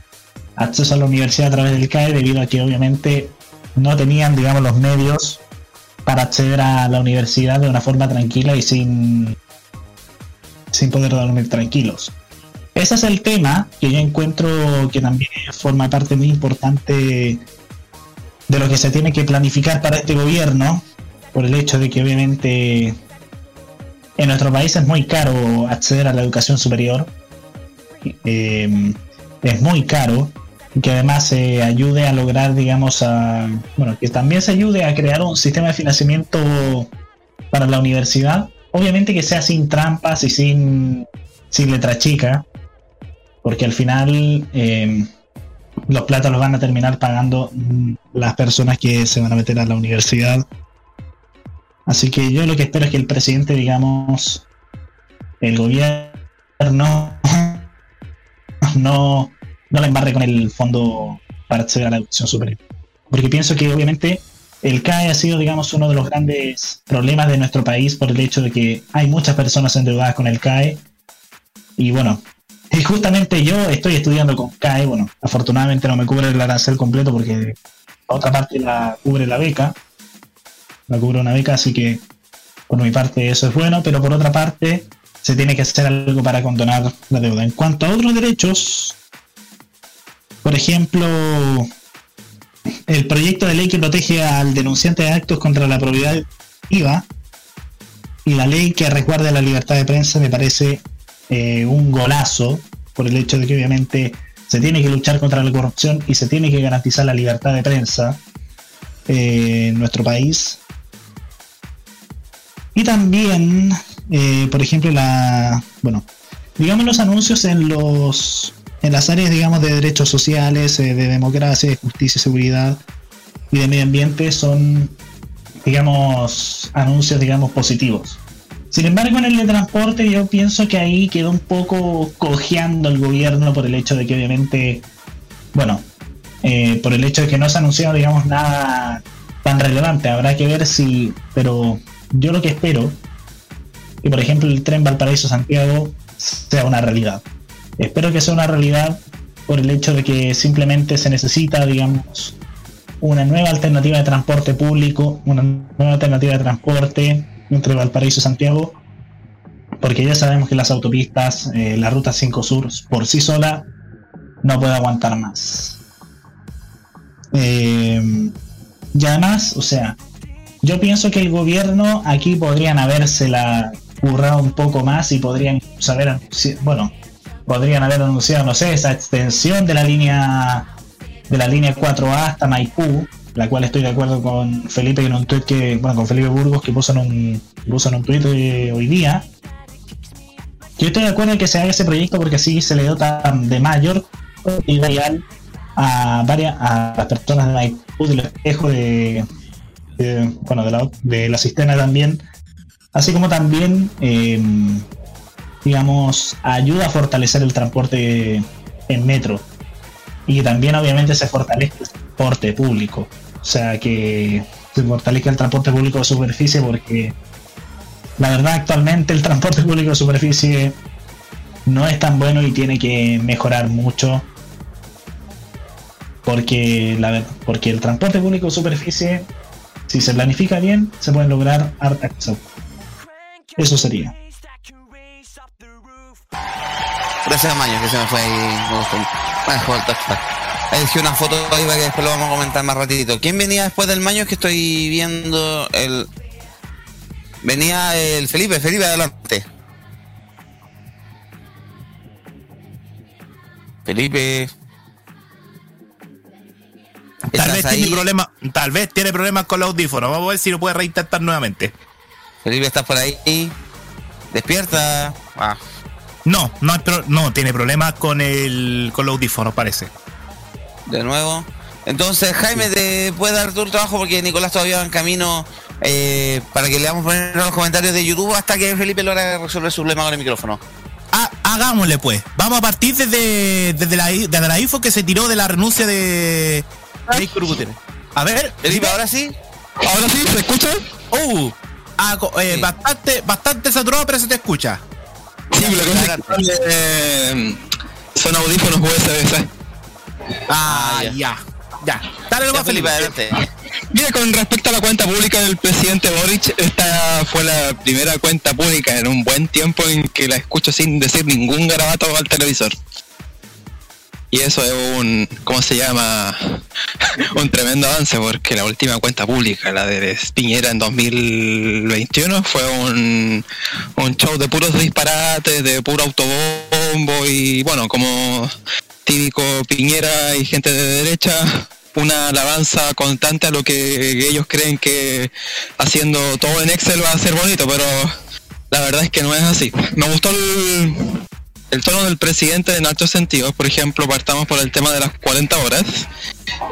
acceso a la universidad a través del CAE debido a que obviamente no tenían, digamos, los medios para acceder a la universidad de una forma tranquila y sin, sin poder dormir tranquilos. Ese es el tema que yo encuentro que también forma parte muy importante de lo que se tiene que planificar para este gobierno, por el hecho de que obviamente en nuestro país es muy caro acceder a la educación superior. Eh, es muy caro que además se ayude a lograr, digamos, a, bueno, que también se ayude a crear un sistema de financiamiento para la universidad. Obviamente que sea sin trampas y sin, sin letra chica, porque al final eh, los platos los van a terminar pagando mm, las personas que se van a meter a la universidad. Así que yo lo que espero es que el presidente, digamos, el gobierno no, no la embarre con el fondo para acceder a la educación superior. Porque pienso que obviamente el CAE ha sido, digamos, uno de los grandes problemas de nuestro país por el hecho de que hay muchas personas endeudadas con el CAE. Y bueno, y justamente yo estoy estudiando con CAE. Bueno, afortunadamente no me cubre el arancel completo porque la otra parte la cubre la beca. La cubre una beca, así que por mi parte eso es bueno. Pero por otra parte, se tiene que hacer algo para condonar la deuda. En cuanto a otros derechos, por ejemplo, el proyecto de ley que protege al denunciante de actos contra la propiedad IVA y la ley que resguarda la libertad de prensa me parece eh, un golazo por el hecho de que obviamente se tiene que luchar contra la corrupción y se tiene que garantizar la libertad de prensa eh, en nuestro país. Y también, eh, por ejemplo, la, bueno, digamos los anuncios en los en las áreas, digamos, de derechos sociales, eh, de democracia, de justicia, seguridad y de medio ambiente son, digamos, anuncios, digamos, positivos. Sin embargo, en el de transporte yo pienso que ahí quedó un poco cojeando el gobierno por el hecho de que obviamente, bueno, eh, por el hecho de que no se ha anunciado, digamos, nada tan relevante. Habrá que ver si, pero yo lo que espero, que por ejemplo el tren Valparaíso-Santiago sea una realidad. Espero que sea una realidad por el hecho de que simplemente se necesita, digamos, una nueva alternativa de transporte público, una nueva alternativa de transporte entre Valparaíso y Santiago, porque ya sabemos que las autopistas, eh, la ruta 5 Sur por sí sola no puede aguantar más. Eh, y además, o sea, yo pienso que el gobierno aquí podrían habérsela currado un poco más y podrían saber, bueno, podrían haber anunciado, no sé, esa extensión de la línea de la línea 4A hasta Maipú, la cual estoy de acuerdo con Felipe en un tweet que, bueno, con Felipe Burgos que puso en un, puso en un tweet hoy día. Yo estoy de acuerdo en que se haga ese proyecto porque así se le dota de mayor y real a varias a las personas de Maipú, del espejo de, bueno, de la, de la cisterna también, así como también eh, digamos, ayuda a fortalecer el transporte en metro. Y también obviamente se fortalece el transporte público. O sea que se fortalezca el transporte público de superficie porque la verdad actualmente el transporte público de superficie no es tan bueno y tiene que mejorar mucho. Porque, la, porque el transporte público de superficie, si se planifica bien, se pueden lograr harta Eso sería. Gracias a Maño, que se me fue ahí. Bueno, Ahí dejé una foto ahí para que después lo vamos a comentar más ratito. ¿Quién venía después del Maño? Es que estoy viendo el. Venía el Felipe, Felipe, adelante. Felipe. Tal vez tiene problema, tal vez tiene problemas con los audífonos. Vamos a ver si lo puede reintentar nuevamente. Felipe, ¿estás por ahí? Despierta. Ah. No, no, no tiene problemas con el con los audífonos, parece. De nuevo. Entonces, Jaime, ¿te puede dar tu trabajo? Porque Nicolás todavía va en camino eh, para que le vamos a poner en los comentarios de YouTube hasta que Felipe logra resolver su problema con el micrófono. Ah, hagámosle pues. Vamos a partir desde, desde, la, desde la info que se tiró de la renuncia de... A ver, Felipe, ahora sí. Ahora sí, ¿se escucha? Uh, ah, eh, bastante, bastante saturado, pero se te escucha. Sí, lo que eh, son audífonos USB-C. Ah, ya. Ya. Dale nomás, Felipe, adelante. Mira, con respecto a la cuenta pública del presidente Boric, esta fue la primera cuenta pública en un buen tiempo en que la escucho sin decir ningún garabato al televisor. Y eso es un, ¿cómo se llama? un tremendo avance porque la última cuenta pública, la de Piñera en 2021, fue un, un show de puros disparates, de puro autobombo y bueno, como típico Piñera y gente de derecha, una alabanza constante a lo que ellos creen que haciendo todo en Excel va a ser bonito, pero la verdad es que no es así. Me gustó el, el tono del presidente en altos sentidos, por ejemplo, partamos por el tema de las 40 horas.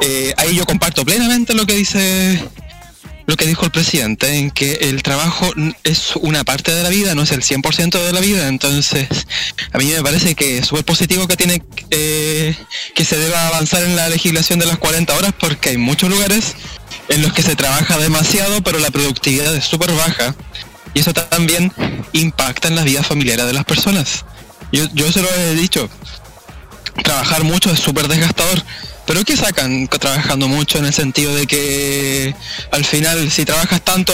Eh, ahí yo comparto plenamente lo que dice lo que dijo el presidente, en que el trabajo es una parte de la vida, no es el 100% de la vida, entonces a mí me parece que es súper positivo que tiene eh, que se deba avanzar en la legislación de las 40 horas porque hay muchos lugares en los que se trabaja demasiado pero la productividad es súper baja y eso también impacta en la vida familiar de las personas. Yo, yo se lo he dicho, trabajar mucho es súper desgastador, pero ¿qué sacan trabajando mucho en el sentido de que al final si trabajas tanto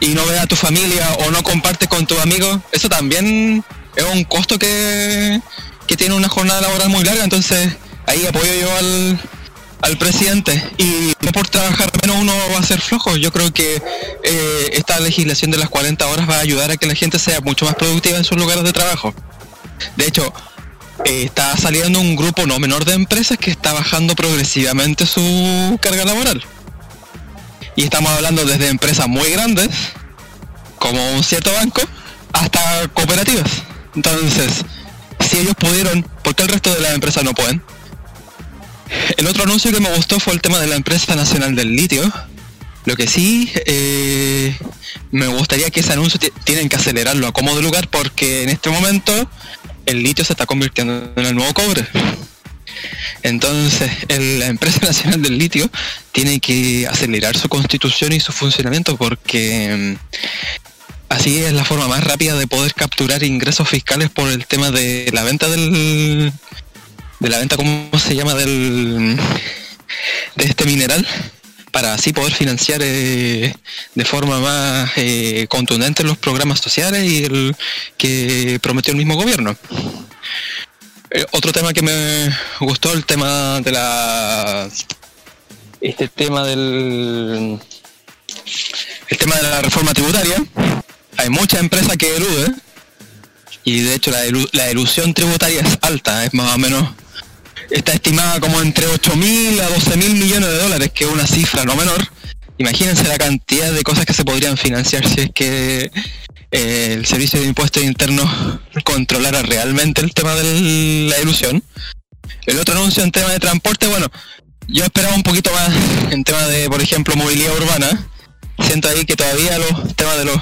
y no ve a tu familia o no compartes con tus amigos, eso también es un costo que, que tiene una jornada laboral muy larga, entonces ahí apoyo yo al, al presidente y no por trabajar menos uno va a ser flojo. Yo creo que eh, esta legislación de las 40 horas va a ayudar a que la gente sea mucho más productiva en sus lugares de trabajo. De hecho, eh, está saliendo un grupo no menor de empresas que está bajando progresivamente su carga laboral. Y estamos hablando desde empresas muy grandes, como un cierto banco, hasta cooperativas. Entonces, si ellos pudieron, ¿por qué el resto de las empresas no pueden? El otro anuncio que me gustó fue el tema de la empresa nacional del litio. Lo que sí, eh, me gustaría que ese anuncio ti- tienen que acelerarlo a como de lugar porque en este momento el litio se está convirtiendo en el nuevo cobre. Entonces, la empresa nacional del litio tiene que acelerar su constitución y su funcionamiento porque mm, así es la forma más rápida de poder capturar ingresos fiscales por el tema de la venta del de la venta cómo se llama del de este mineral para así poder financiar eh, de forma más eh, contundente los programas sociales y el que prometió el mismo gobierno. Eh, otro tema que me gustó el tema de la este tema del el tema de la reforma tributaria hay muchas empresas que eluden y de hecho la, elu- la elusión tributaria es alta, es más o menos está estimada como entre 8 mil a 12 mil millones de dólares, que es una cifra no menor. Imagínense la cantidad de cosas que se podrían financiar si es que eh, el Servicio de Impuestos Internos controlara realmente el tema de la ilusión. El otro anuncio en tema de transporte, bueno, yo esperaba un poquito más en tema de, por ejemplo, movilidad urbana. Siento ahí que todavía los temas de los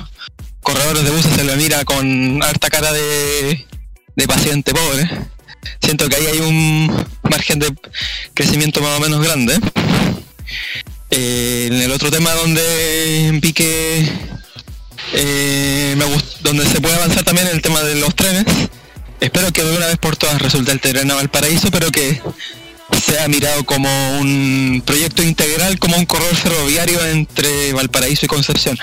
corredores de buses se le mira con harta cara de, de paciente pobre. Siento que ahí hay un margen de crecimiento más o menos grande. Eh, en el otro tema donde vi que eh, donde se puede avanzar también el tema de los trenes. Espero que de una vez por todas resulte el tren a Valparaíso, pero que sea mirado como un proyecto integral, como un corredor ferroviario entre Valparaíso y Concepción,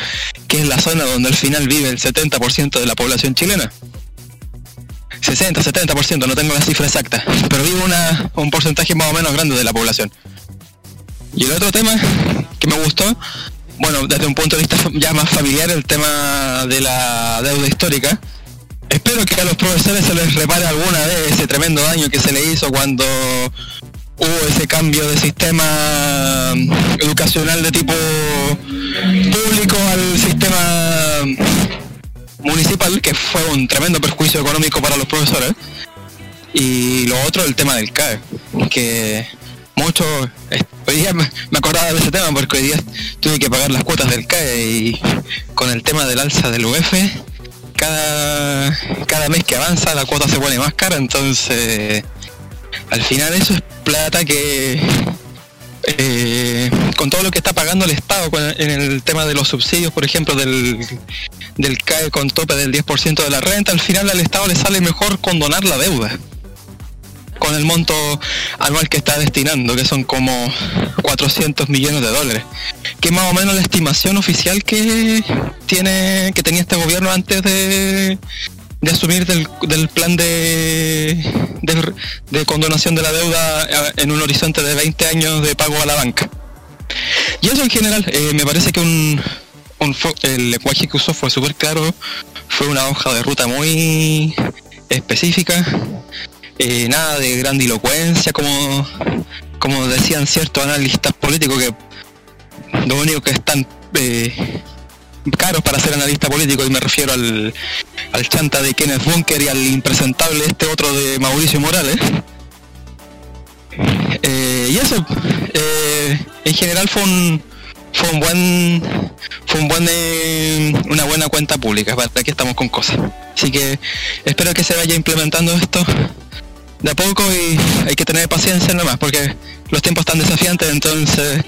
que es la zona donde al final vive el 70% de la población chilena. 60, 70%, no tengo la cifra exacta, pero vive una, un porcentaje más o menos grande de la población. Y el otro tema que me gustó, bueno, desde un punto de vista ya más familiar, el tema de la deuda histórica. Espero que a los profesores se les repare alguna vez ese tremendo daño que se le hizo cuando hubo ese cambio de sistema educacional de tipo público al sistema municipal, que fue un tremendo perjuicio económico para los profesores. Y lo otro, el tema del CAE, que mucho, eh, hoy día me acordaba de ese tema porque hoy día tuve que pagar las cuotas del CAE y con el tema del alza del UF, cada, cada mes que avanza la cuota se pone más cara, entonces al final eso es plata que eh, con todo lo que está pagando el Estado en el tema de los subsidios, por ejemplo, del, del CAE con tope del 10% de la renta, al final al Estado le sale mejor condonar la deuda con el monto anual que está destinando, que son como 400 millones de dólares, que es más o menos la estimación oficial que tiene que tenía este gobierno antes de, de asumir del, del plan de, de, condonación de la deuda eh, en un horizonte de 20 años de pago a la banca. Y eso en general, eh, me parece que un, un el lenguaje que usó fue súper claro, fue una hoja de ruta muy específica, eh, nada de grandilocuencia, como, como decían ciertos analistas políticos que lo único que están eh, caros para ser analista político, y me refiero al, al chanta de Kenneth Bunker y al impresentable este otro de Mauricio Morales. Eh, y eso, eh, en general fue un fue un buen fue un buen eh, una buena cuenta pública para que estamos con cosas. Así que espero que se vaya implementando esto de a poco y hay que tener paciencia nomás porque los tiempos están desafiantes entonces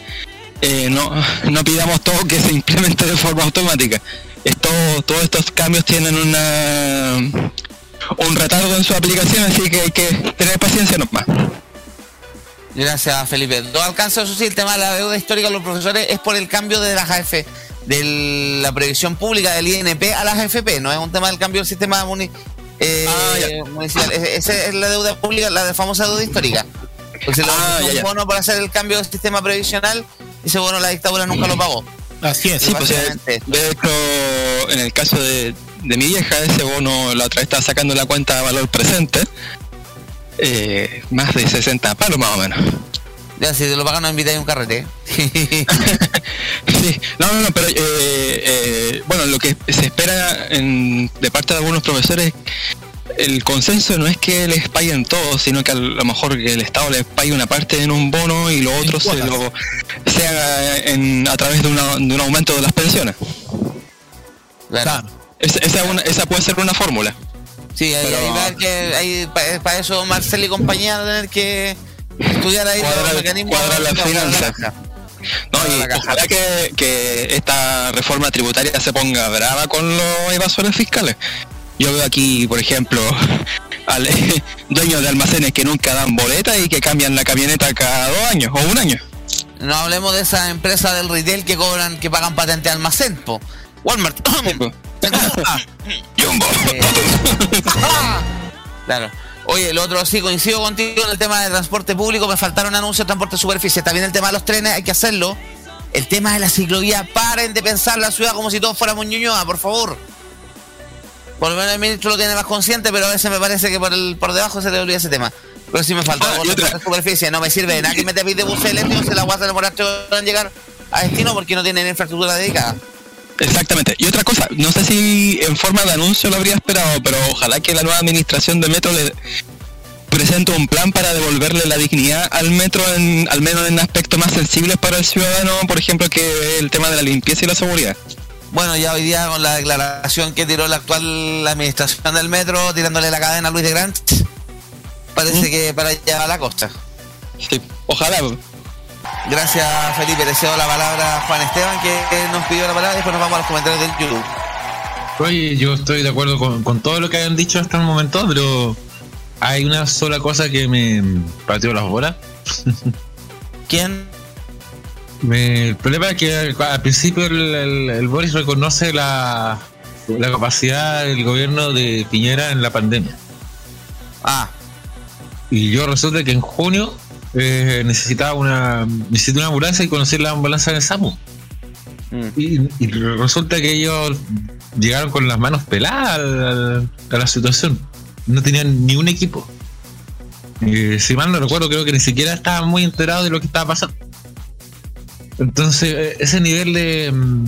eh, no, no pidamos todo que se implemente de forma automática. Esto todos estos cambios tienen una un retardo en su aplicación así que hay que tener paciencia nomás Gracias, Felipe. No alcanza, eso sí, el tema de la deuda histórica de los profesores es por el cambio de las AF, de la previsión pública del INP a las AFP, no es un tema del cambio del sistema muni- eh, Ah, municipal. Es- Esa es la deuda pública, la de famosa deuda histórica. Pues se le Ah, ofreció ya, un ya. bono para hacer el cambio del sistema previsional ese bono la dictadura nunca lo pagó. Así es. Sí, pues básicamente. de hecho, en el caso de, de mi vieja, ese bono la otra vez estaba sacando la cuenta de valor presente. Eh, más de 60 palos más o menos. Ya, si te lo pagan, no invitáis un carrete. Sí, no, no, no, pero eh, eh, bueno, lo que se espera en- de parte de algunos profesores, el consenso no es que les paguen todo, sino que a lo mejor que el Estado les pague una parte en un bono y lo otro se lo se haga en, a través de, una- de un aumento de las pensiones. Claro. Claro. Esa, esa, una- esa puede ser una fórmula. Sí, ahí, Pero- ahí va que, ahí, para, eso Marcel y compañía van a tener que estudiar ahí Cuadrar- los mecanismos cuadrar las finanzas. No, y ojalá que, que esta reforma tributaria se ponga brava con los evasores fiscales. Yo veo aquí, por ejemplo, al dueños de almacenes que nunca dan boleta y que cambian la camioneta cada dos años o un año. No hablemos de esa empresa del retail que cobran, que pagan patente de almacén, po. Walmart. Jumbo. Claro. Oye, el otro sí, coincido contigo en el tema de transporte público, me faltaron anuncios de transporte de superficie. También el tema de los trenes, hay que hacerlo. El tema de la ciclovía, paren de pensar la ciudad como si todos fuéramos Ñuñoa, por favor. Por lo menos el ministro lo tiene más consciente, pero a veces me parece que por, el, por debajo se le olvida ese tema. Pero sí me faltó Ah, el de superficie, no me sirve de nada que me te de buses eléctricos, se la guasa demorar tres horas en llegar a destino porque no tienen infraestructura dedicada. Exactamente. Y otra cosa, no sé si en forma de anuncio lo habría esperado, pero ojalá que la nueva administración de Metro le presente un plan para devolverle la dignidad al Metro, en, al menos en aspectos más sensibles para el ciudadano, por ejemplo, que el tema de la limpieza y la seguridad. Bueno, ya hoy día con la declaración que tiró la actual administración del metro, tirándole la cadena a Luis de Grant, parece que para allá va la costa. Sí, ojalá. Gracias, Felipe. Le cedo la palabra a Juan Esteban, que, que nos pidió la palabra, y después nos vamos a los comentarios del YouTube. Oye, yo estoy de acuerdo con, con todo lo que hayan dicho hasta el momento, pero hay una sola cosa que me partió las bolas. ¿Quién? Me- el problema es que al, al principio el, el- el Boris reconoce la, la capacidad del gobierno de Piñera en la pandemia. Ah, Y yo resulta que en junio eh, necesitaba una necesité una ambulancia y conocí la ambulancia en el SAMU. mm. Y, y resulta que ellos llegaron con las manos peladas a la situación. No tenían ni un equipo. Eh, si mal no recuerdo, creo que ni siquiera estaban muy enterados de lo que estaba pasando. Entonces, eh, ese nivel de, mm,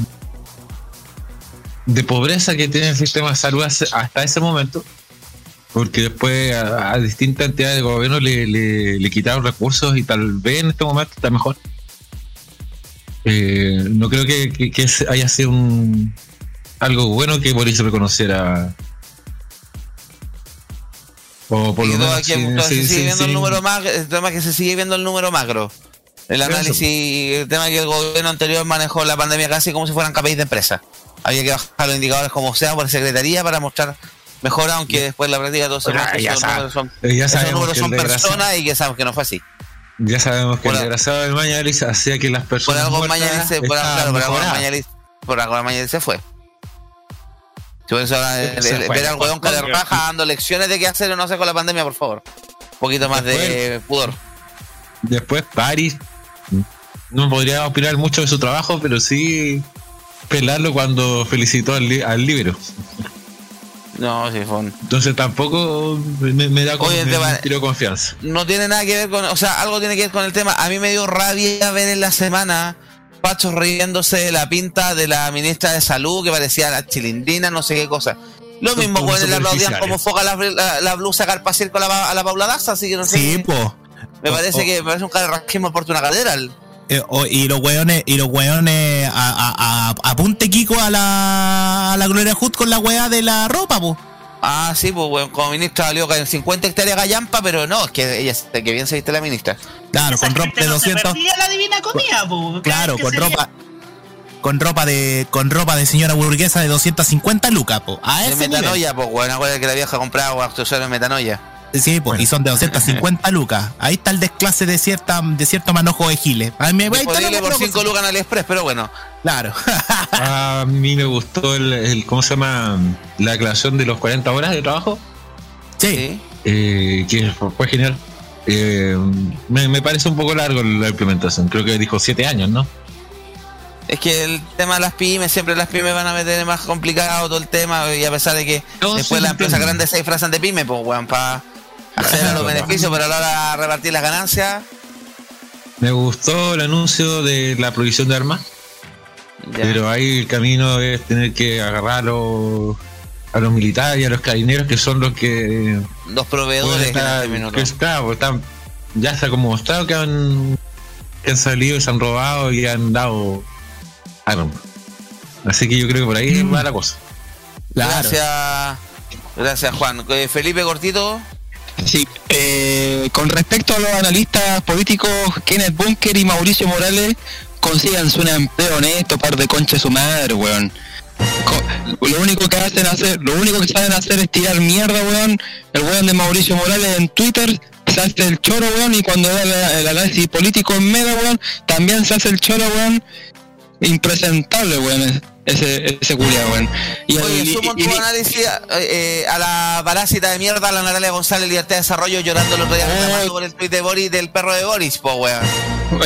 de pobreza que tiene el sistema de salud hasta ese momento, porque después a, a distintas entidades de gobierno le, le- le quitaron recursos y tal vez en este momento está mejor. Eh, no creo que, que- que ese haya sido un, algo bueno que Boris reconociera. O por lo menos. aquí, sí, todo sí, se sigue sí, viendo sí. el número macro, el tema es que se sigue viendo el número macro. El Eso. análisis, el tema es que el gobierno anterior manejó la pandemia casi como si fueran KPIs de empresa. Había que bajar los indicadores como sea por secretaría para mostrar mejor, aunque después la práctica todo se Ya, ya esos números son, ya esos números son personas y que sabemos que no fue así. Ya sabemos que Por el desgraciado del Mañalis hacía que las Por personas. algo se, por, estaban claro, por algo mejoradas. Mañalich- por algo Mañalich se fue. Si eso, Se ver al weón que le raja dando lecciones de qué hacer o no hacer con la pandemia, por favor. Un poquito más de pudor. Después Paris. No podría opinar mucho de su trabajo, pero sí pelarlo cuando felicitó al, li- al libro. No, sí, fue un- Entonces tampoco me, me da Oye, me, me inspiró confianza. no tiene nada que ver con, o sea, algo tiene que ver con el tema. A mí me dio rabia ver en la semana Pacho riéndose de la pinta de la ministra de salud que parecía la chilindrina, no sé qué cosa. Lo mismo como pueden le aplaudían como foca la, la, la blusa con la, a la Paula Daza, así que no sé. Sí, po. me parece que me parece un carrasquismo por una cadera. el- Eh, y los weones, y los weones a, a, a- apunte Kiko a la, a la Gloria Hood con la weá de la ropa, po. Ah, sí, pues bueno, como ministra valió que en 50 hectáreas gallampa, pero no, es que ella, que bien se viste la ministra. Claro, con ropa de no se 200. perdía la divina comida, po. Claro, con ropa. Con ropa de con ropa de señora burguesa de 250 lucas, po. A De ese nivel. metanoia, pues bueno, acuérdate que la vieja compraba accesorios de metanoia. Sí, pues, y son de 250 lucas. Ahí está el desclase de cierta de cierto manojo de giles. A mí me lo- por 5 lucas en AliExpress, pero bueno. Claro. A mí me gustó el, el- ¿cómo se llama? La aclaración de los 40 horas de trabajo, sí. Eh, que fue, genial. Eh, me, me parece un poco largo la implementación. Creo que dijo 7 años, ¿no? Es que el tema de las pymes, siempre las pymes van a meter más complicado todo el tema, y a pesar de que No, después sí, las empresas grandes se disfrazan de pyme, pues weón, para a los beneficios, pero a la hora de repartir las ganancias, Me gustó el anuncio de la prohibición de armas, ya. pero ahí el camino es tener que agarrar a los, a los militares y a los carineros que son los que los proveedores en estar- este minuto. que es- claro, pues están- ya está como mostrado que han, que han salido y se han robado y han dado armas. Así que yo creo que por ahí va la cosa. Claro. Gracias, gracias Juan. Eh, Felipe Cortito, Sí, eh, con respecto a los analistas políticos, Kenneth Bunker y Mauricio Morales, consíganse un empleo honesto, par de concha de su madre, weón. Lo único que hacen hacer, lo único que saben hacer es tirar mierda, weón. El weón de Mauricio Morales en Twitter se hace el choro, weón, y cuando da el análisis político en Mega, weón, también se hace el choro, weón. Impresentable, weón, ese, ese culiao, weón. Y, oye, y- sumo y- tu y- análisis eh, eh, a la parásita de mierda, a la Natalia González Libertad de Desarrollo, llorando el otro día Oh. reclamando por el tweet de Boris, del perro de Boris, po weón.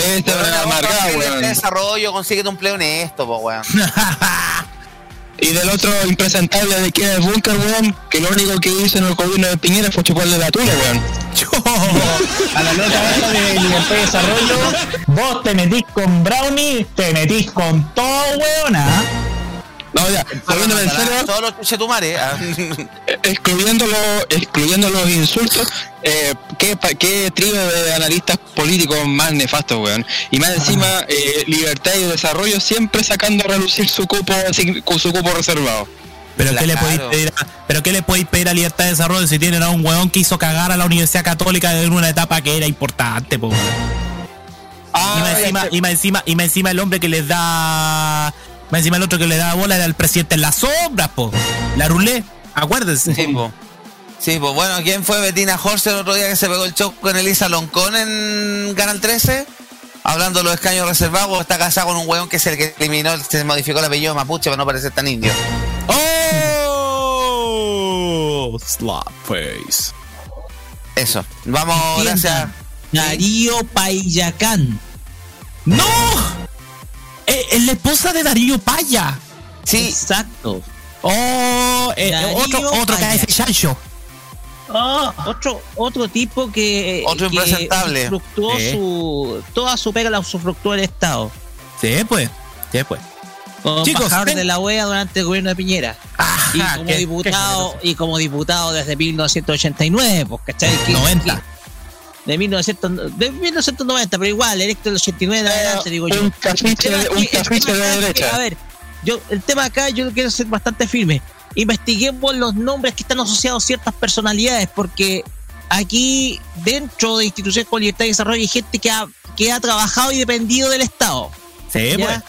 Este weón cosa, Libertad de weón. Desarrollo, consíguete un empleo honesto, po weón. Y del otro impresentable de Kenneth Bunker, weón, que lo único que hizo en el gobierno de Piñera fue chuparle la tula, weón. A la esta de Libertad y Desarrollo, vos te metís con Brownie, te metís con todo, weona. No, ya, volviendo en serio, Todos los chuchetumares. ah. eh, excluyendo los, excluyendo los insultos, eh, ¿qué, qué trío de analistas políticos más nefastos, weón. Y más encima, eh, Libertad y Desarrollo siempre sacando a relucir su cupo, su cupo reservado. Pero ¿qué, le podéis pedir a, pero ¿qué le podéis pedir a Libertad de Desarrollo si tienen a un weón que hizo cagar a la Universidad Católica en una etapa que era importante, po? weón? y, más encima, y, más encima, y más encima el hombre que les da... Más encima el otro que le da bola era el presidente en las sombras, po. La rulé, acuérdense. Sí, po. Sí, pues bueno, ¿quién fue Bettina Horst el otro día que se pegó el show con Elisa Loncón en Canal 13? Hablando de los escaños reservados, está casado con un weón que es el que eliminó, se modificó el apellido mapuche para no parecer tan indio. ¡Oh! Slap face. Eso. Vamos, gracias. Darío Payacán. ¡No! Eh, Es la esposa de Darío Paya. Sí, Exacto. Oh, eh, Darío otro, otro Paya. KF Chancho. Ah, otro, otro tipo que. Otro que impresentable. Sí. su. Toda su pega la usufructuó el Estado. Sí, pues. Sí, pues. Como Chicos, de la OEA durante el gobierno de Piñera. y como qué- diputado, qué y como diputado desde 1989, pues, ¿cachai? Que- 90. De, 1900 de 1990, pero igual, electo del 89 de adelante, digo yo. un cafiche, un de que, derecha. A ver, yo, el tema acá yo quiero ser bastante firme. Investiguemos los nombres que están asociados a ciertas personalidades, porque aquí, dentro de instituciones con libertad y desarrollo, hay gente que ha, que ha trabajado y dependido del Estado. Sí, ¿ya? pues.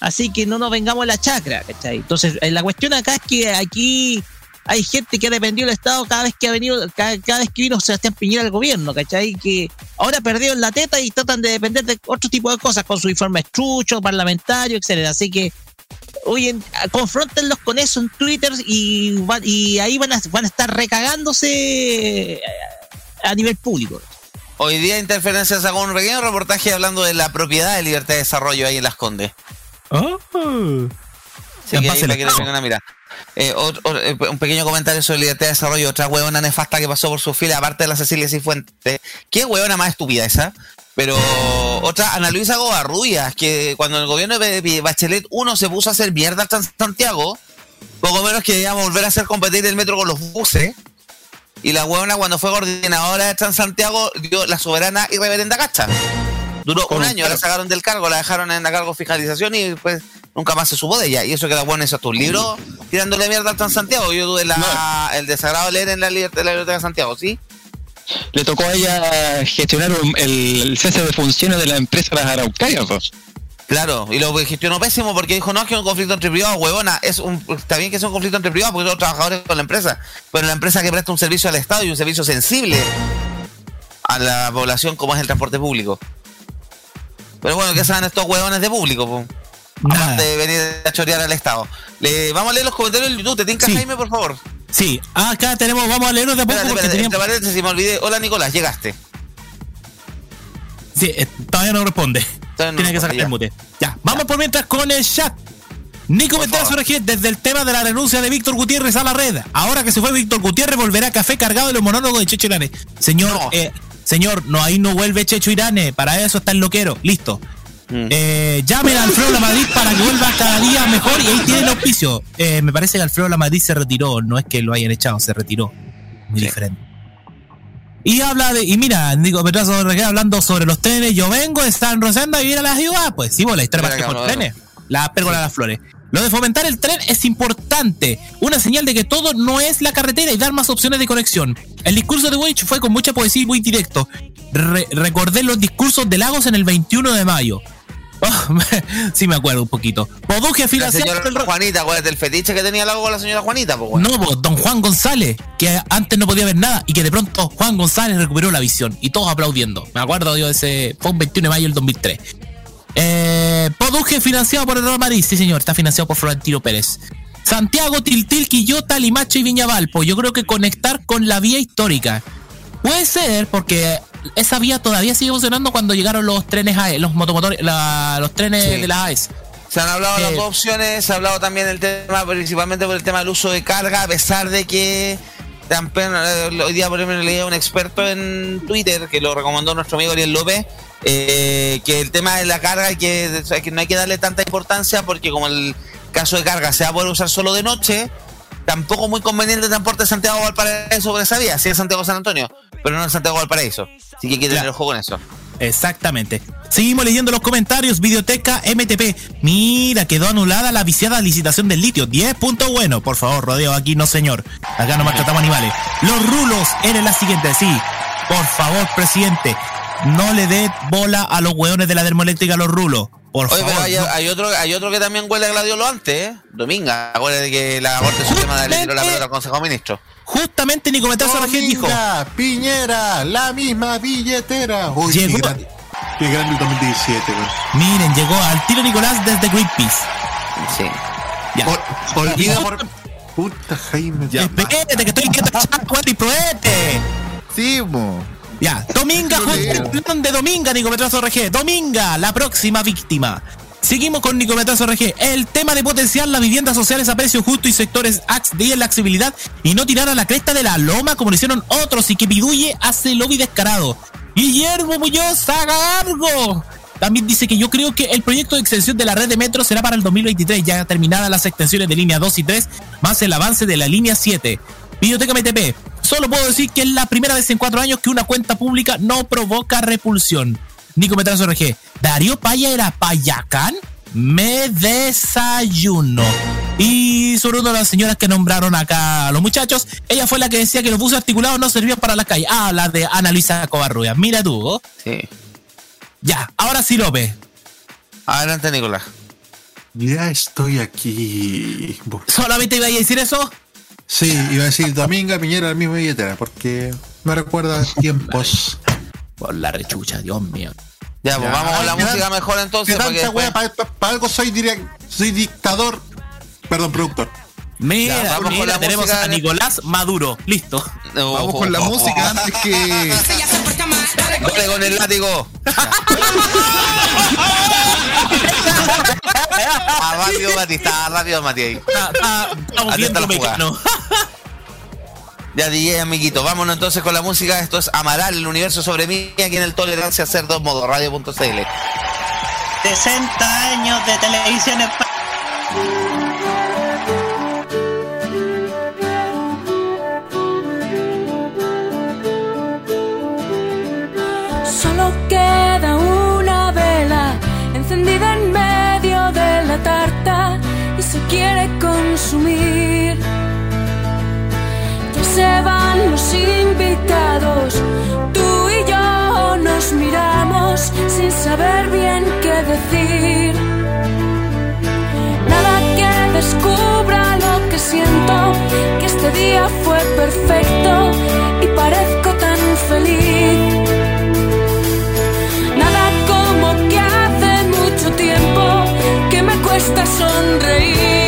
Así que no nos vengamos a la chacra, ¿cachai? Entonces, eh, la cuestión acá es que aquí hay gente que ha dependido del Estado cada vez que ha venido, cada, cada vez que vino Sebastián Piñera al gobierno, ¿cachai? Que ahora perdieron la teta y tratan de depender de otro tipo de cosas, con su informe trucho, parlamentario, etcétera. Así que, oye, confrontenlos con eso en Twitter y, va- y ahí van a, van a estar recagándose eh, a nivel público. hoy día Interferencia sacó un pequeño reportaje hablando de la propiedad de libertad de desarrollo ahí en Las Condes. Oh. Así Ya, que ahí pásela. para que le peguen una mirada. Eh, otro- otro- eh, un pequeño comentario sobre libertad de desarrollo. Otra huevona nefasta que pasó por su fila, aparte de la Cecilia Cifuentes. ¿Qué huevona más estúpida esa? Pero otra, Ana Luisa Gobarrubias, que cuando el gobierno de Bachelet 1 se puso a hacer mierda Trans- Santiago, poco menos que a volver a hacer competir el metro con los buses. Y la huevona cuando fue coordinadora de Transantiago dio la soberana y reverenda cacha. Duró un año, la sacaron del cargo, la dejaron en la cargo fiscalización y pues nunca más se supo de ella. Y eso que la buena hizo hasta un libro tirándole mierda al Transantiago. Yo tuve la, el desagrado de leer en la, liber- la biblioteca de Santiago, ¿sí? Le tocó a ella gestionar el, el cese de funciones de la empresa Las Araucarias, pues. Claro, y lo gestionó pésimo porque dijo, no, es que es un conflicto entre privados, huevona, es un, está bien que sea un conflicto entre privados porque son trabajadores con la empresa, pero la empresa que presta un servicio al Estado y un servicio sensible a la población como es el transporte público. Pero bueno, ¿qué saben estos huevones de público? po? Nada. Aparte de venir a chorear al Estado. Le, vamos a leer los comentarios del YouTube, ¿te tinca Sí. Jaime, por favor? Sí, acá tenemos, vamos a leerlos de a poco Espérate, porque espérate, teníamos. entre paréntesis, me olvidé. Hola Nicolás, llegaste. Sí, eh, todavía no responde. Todavía no Tiene que sacar el mute. Ya, vamos por mientras con el chat. Nico. RG desde el tema de la renuncia de Víctor Gutiérrez a la red. Ahora que se fue Víctor Gutiérrez, volverá café cargado de los monólogos de Checho Irane. Señor, No. eh, señor, no, ahí no vuelve Checho Irane. Para eso está el loquero. Listo. Mm. Eh, llamen a Alfredo La Madrid para que vuelva cada día mejor y ahí tiene el auspicio. Eh, me parece que Alfredo La Madrid se retiró, no es que lo hayan echado, se retiró. Muy Sí. diferente. Y habla de, y mira, Nico Petrazo hablando sobre los trenes. Yo vengo de San Rosendo a vivir a la ciudad. Pues sí, vos, la historia que con cabrón. trenes. La pérgola de las flores. Lo de fomentar el tren es importante. Una señal de que todo no es la carretera y dar más opciones de conexión. El discurso de Wage fue con mucha poesía y muy directo. Re- recordé los discursos de Lagos en el 21 de mayo. Oh, sí me acuerdo un poquito. Poduje La financiar señora Juanita, acuérdate el fetiche que tenía el agua con la señora Juanita, pues bueno. no, don Juan González, que antes no podía ver nada y que de pronto Juan González recuperó la visión y todos aplaudiendo. Me acuerdo yo de ese, fue un 21 de mayo del 2003. Eh, Poduje financiado por el Real Madrid, sí señor, está financiado por Florentino Pérez. Santiago, Tiltil, Quillota, Limache y Viñavalpo. Yo creo que conectar con la vía histórica. Puede ser porque esa vía todavía sigue funcionando cuando llegaron los trenes AES, los motomotores, la- los trenes Sí. de la AES. Se han hablado las Eh, dos opciones, se ha hablado también del tema, principalmente por el tema del uso de carga, a pesar de que también, eh, hoy día por ejemplo leía un experto en Twitter que lo recomendó nuestro amigo Ariel López, eh, que el tema de la carga que, que no hay que darle tanta importancia porque como el caso de carga se va a poder usar solo de noche, tampoco muy conveniente el transporte de Santiago Valparaíso por esa vía, sí es Santiago San Antonio, pero no es Santiago Valparaíso. Así que hay que tener Claro. ojo con eso. Exactamente. Seguimos leyendo los comentarios. Videoteca MTP. Mira, quedó anulada la viciada licitación del litio. 10 puntos bueno. Por favor, rodeo aquí, no señor. Acá no maltratamos animales. Los rulos eran la siguiente. Sí. Por favor, presidente. No le dé bola a los hueones de la termoeléctrica a los rulos. Por Oye, favor. pero hay, no. hay otro, hay otro que también huele a gladiolo antes, ¿eh? Dominga. Acuérdate que la Corte Suprema le tiró la pelota al Consejo de Ministros. Justamente Nicometrazo Argel dijo. Piñera, la misma billetera. Uy, qué Llegó- gran, qué gran el 2017, güey. Miren, llegó al tiro Nicolás desde Greenpeace. Sí. Ya. Olvida por. Puta Jaime. Ya, Espérate, que estoy chat, weón, y proete. Sí, mo. Ya, Dominga, plan de Dominga, Nicometrazo RG. Dominga, la próxima víctima. Seguimos con Nicometrazo RG. El tema de potenciar las viviendas sociales a precio justo y sectores ax- de la accesibilidad y no tirar a la cresta de la loma como lo hicieron otros y que Piduye hace lobby descarado. Guillermo Muñoz, haga algo. También dice que yo creo que el proyecto de extensión de la red de metro será para el 2023, ya terminadas las extensiones de línea 2 y 3, más el avance de la línea 7. Biblioteca MTP. Solo puedo decir que es la primera vez en cuatro años que una cuenta pública no provoca repulsión. Nico Metrazo RG. ¿Darío Paya era Payacán? Me desayuno. Y sobre una de las señoras que nombraron acá a los muchachos, ella fue la que decía que los buses articulados no servían para la calle. Ah, la de Ana Luisa Covarrubias. Mira tú. ¿oh? Sí. Ya, ahora sí, López. Adelante, Nicolás. Ya estoy aquí. ¿Solamente iba a decir eso? Sí, iba a decir Dominga, Piñera, la misma billetera, porque me recuerda tiempos. Por la rechucha, Dios mío. Ya, pues Ya, vamos con la ¿qué música tan- mejor entonces. Después- Para algo soy, direc- soy dictador. Perdón, productor. Mira, Ya, vamos con la tenemos música a Nicolás Maduro. Listo. Vamos con la música antes que. Dale con el látigo. ah, rápido, Mati. Está rápido, Mati ahí. Ah, ah, Atenta la jugada. Ya DJ, amiguito. Vámonos entonces con la música. Esto es Amaral, el universo sobre mí, aquí en el Tolerancia Cerdo Modo Radio.cl. 60 años de televisión española. Invitados, tú y yo nos miramos sin saber bien qué decir. Nada que descubra lo que siento, que este día fue perfecto y parezco tan feliz. Nada como que hace mucho tiempo que me cuesta sonreír.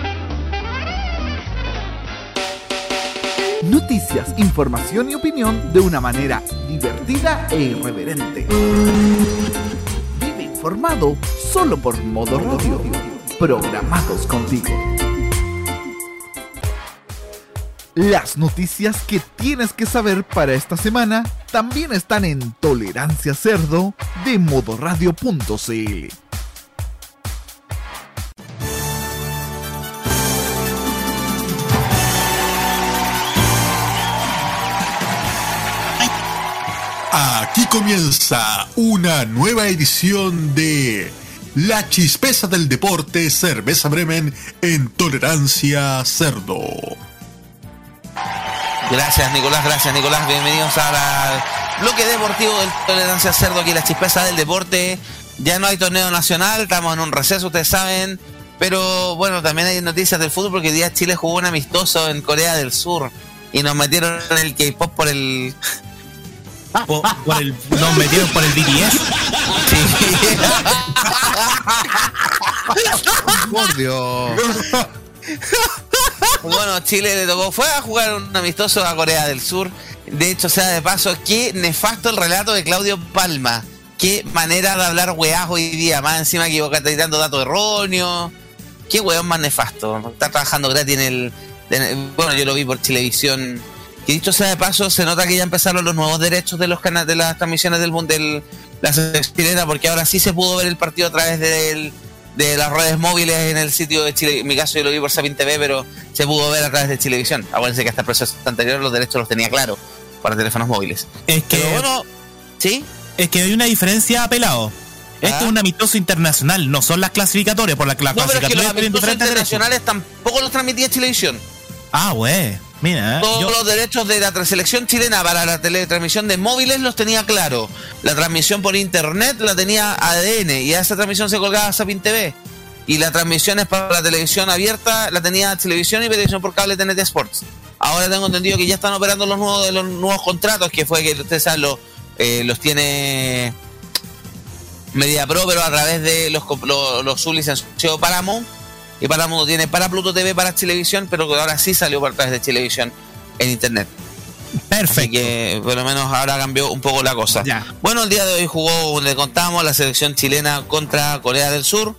Noticias, información y opinión de una manera divertida e irreverente. Vive informado solo por Modo Radio. Programados contigo. Las noticias que tienes que saber para esta semana también están en Tolerancia Cerdo de modoradio.cl. Aquí comienza una nueva edición de La Chispeza del Deporte Cerveza Bremen en Tolerancia Cerdo. Gracias Nicolás, gracias Nicolás, bienvenidos al bloque deportivo del Tolerancia Cerdo, aquí la chispeza del deporte. Ya no hay torneo nacional, estamos en un receso, ustedes saben, pero bueno, también hay noticias del fútbol porque hoy día Chile jugó un amistoso en Corea del Sur y nos metieron en el K-pop por el... Por, por el, nos metieron por el BTS. Por Dios. Bueno, Chile le tocó, fue a jugar un amistoso a Corea del Sur. De hecho, sea de paso, qué nefasto el relato de Claudio Palma. Qué manera de hablar weás hoy día. Más encima equivocate dando datos erróneos. Qué weón más nefasto. Está trabajando gratis en el, en el- Bueno, yo lo vi por televisión. Que dicho sea de paso, se nota que ya empezaron los nuevos derechos de los canales de las transmisiones del mundo de la chilena, porque ahora sí se pudo ver el partido a través del- de las redes móviles en el sitio de Chile. En mi caso yo lo vi por Sapin TV, pero se pudo ver a través de Chilevisión. Acuérdense que hasta el proceso anterior los derechos los tenía claro para teléfonos móviles. Es que. bueno, ¿sí? Es que hay una diferencia, pelado. Esto es un amistoso internacional, no son las clasificatorias, por la las No, pero es que los clasificatorias tienen amistosos internacionales tampoco los transmitía Chilevisión. Ah, güey. Mira, ¿eh? Todos yo- los derechos de la selección chilena para la teletransmisión de móviles los tenía claro. La transmisión por internet la tenía ADN y a esa transmisión se colgaba Sapin TV. Y las transmisiones para la televisión abierta la tenía televisión y televisión por cable TNT Sports. Ahora tengo entendido que ya están operando los nuevos, los nuevos contratos, que fue que ustedes saben, los, eh, los tiene Media Pro, pero a través de los, los, los sublicenciados Paramount. Y Paramount tiene para Pluto TV, para Chilevisión, pero que ahora sí salió por través de Chilevisión en internet. Perfecto. Así que por lo menos ahora cambió un poco la cosa. Bueno, el día de hoy jugó, le contamos, la selección chilena contra Corea del Sur.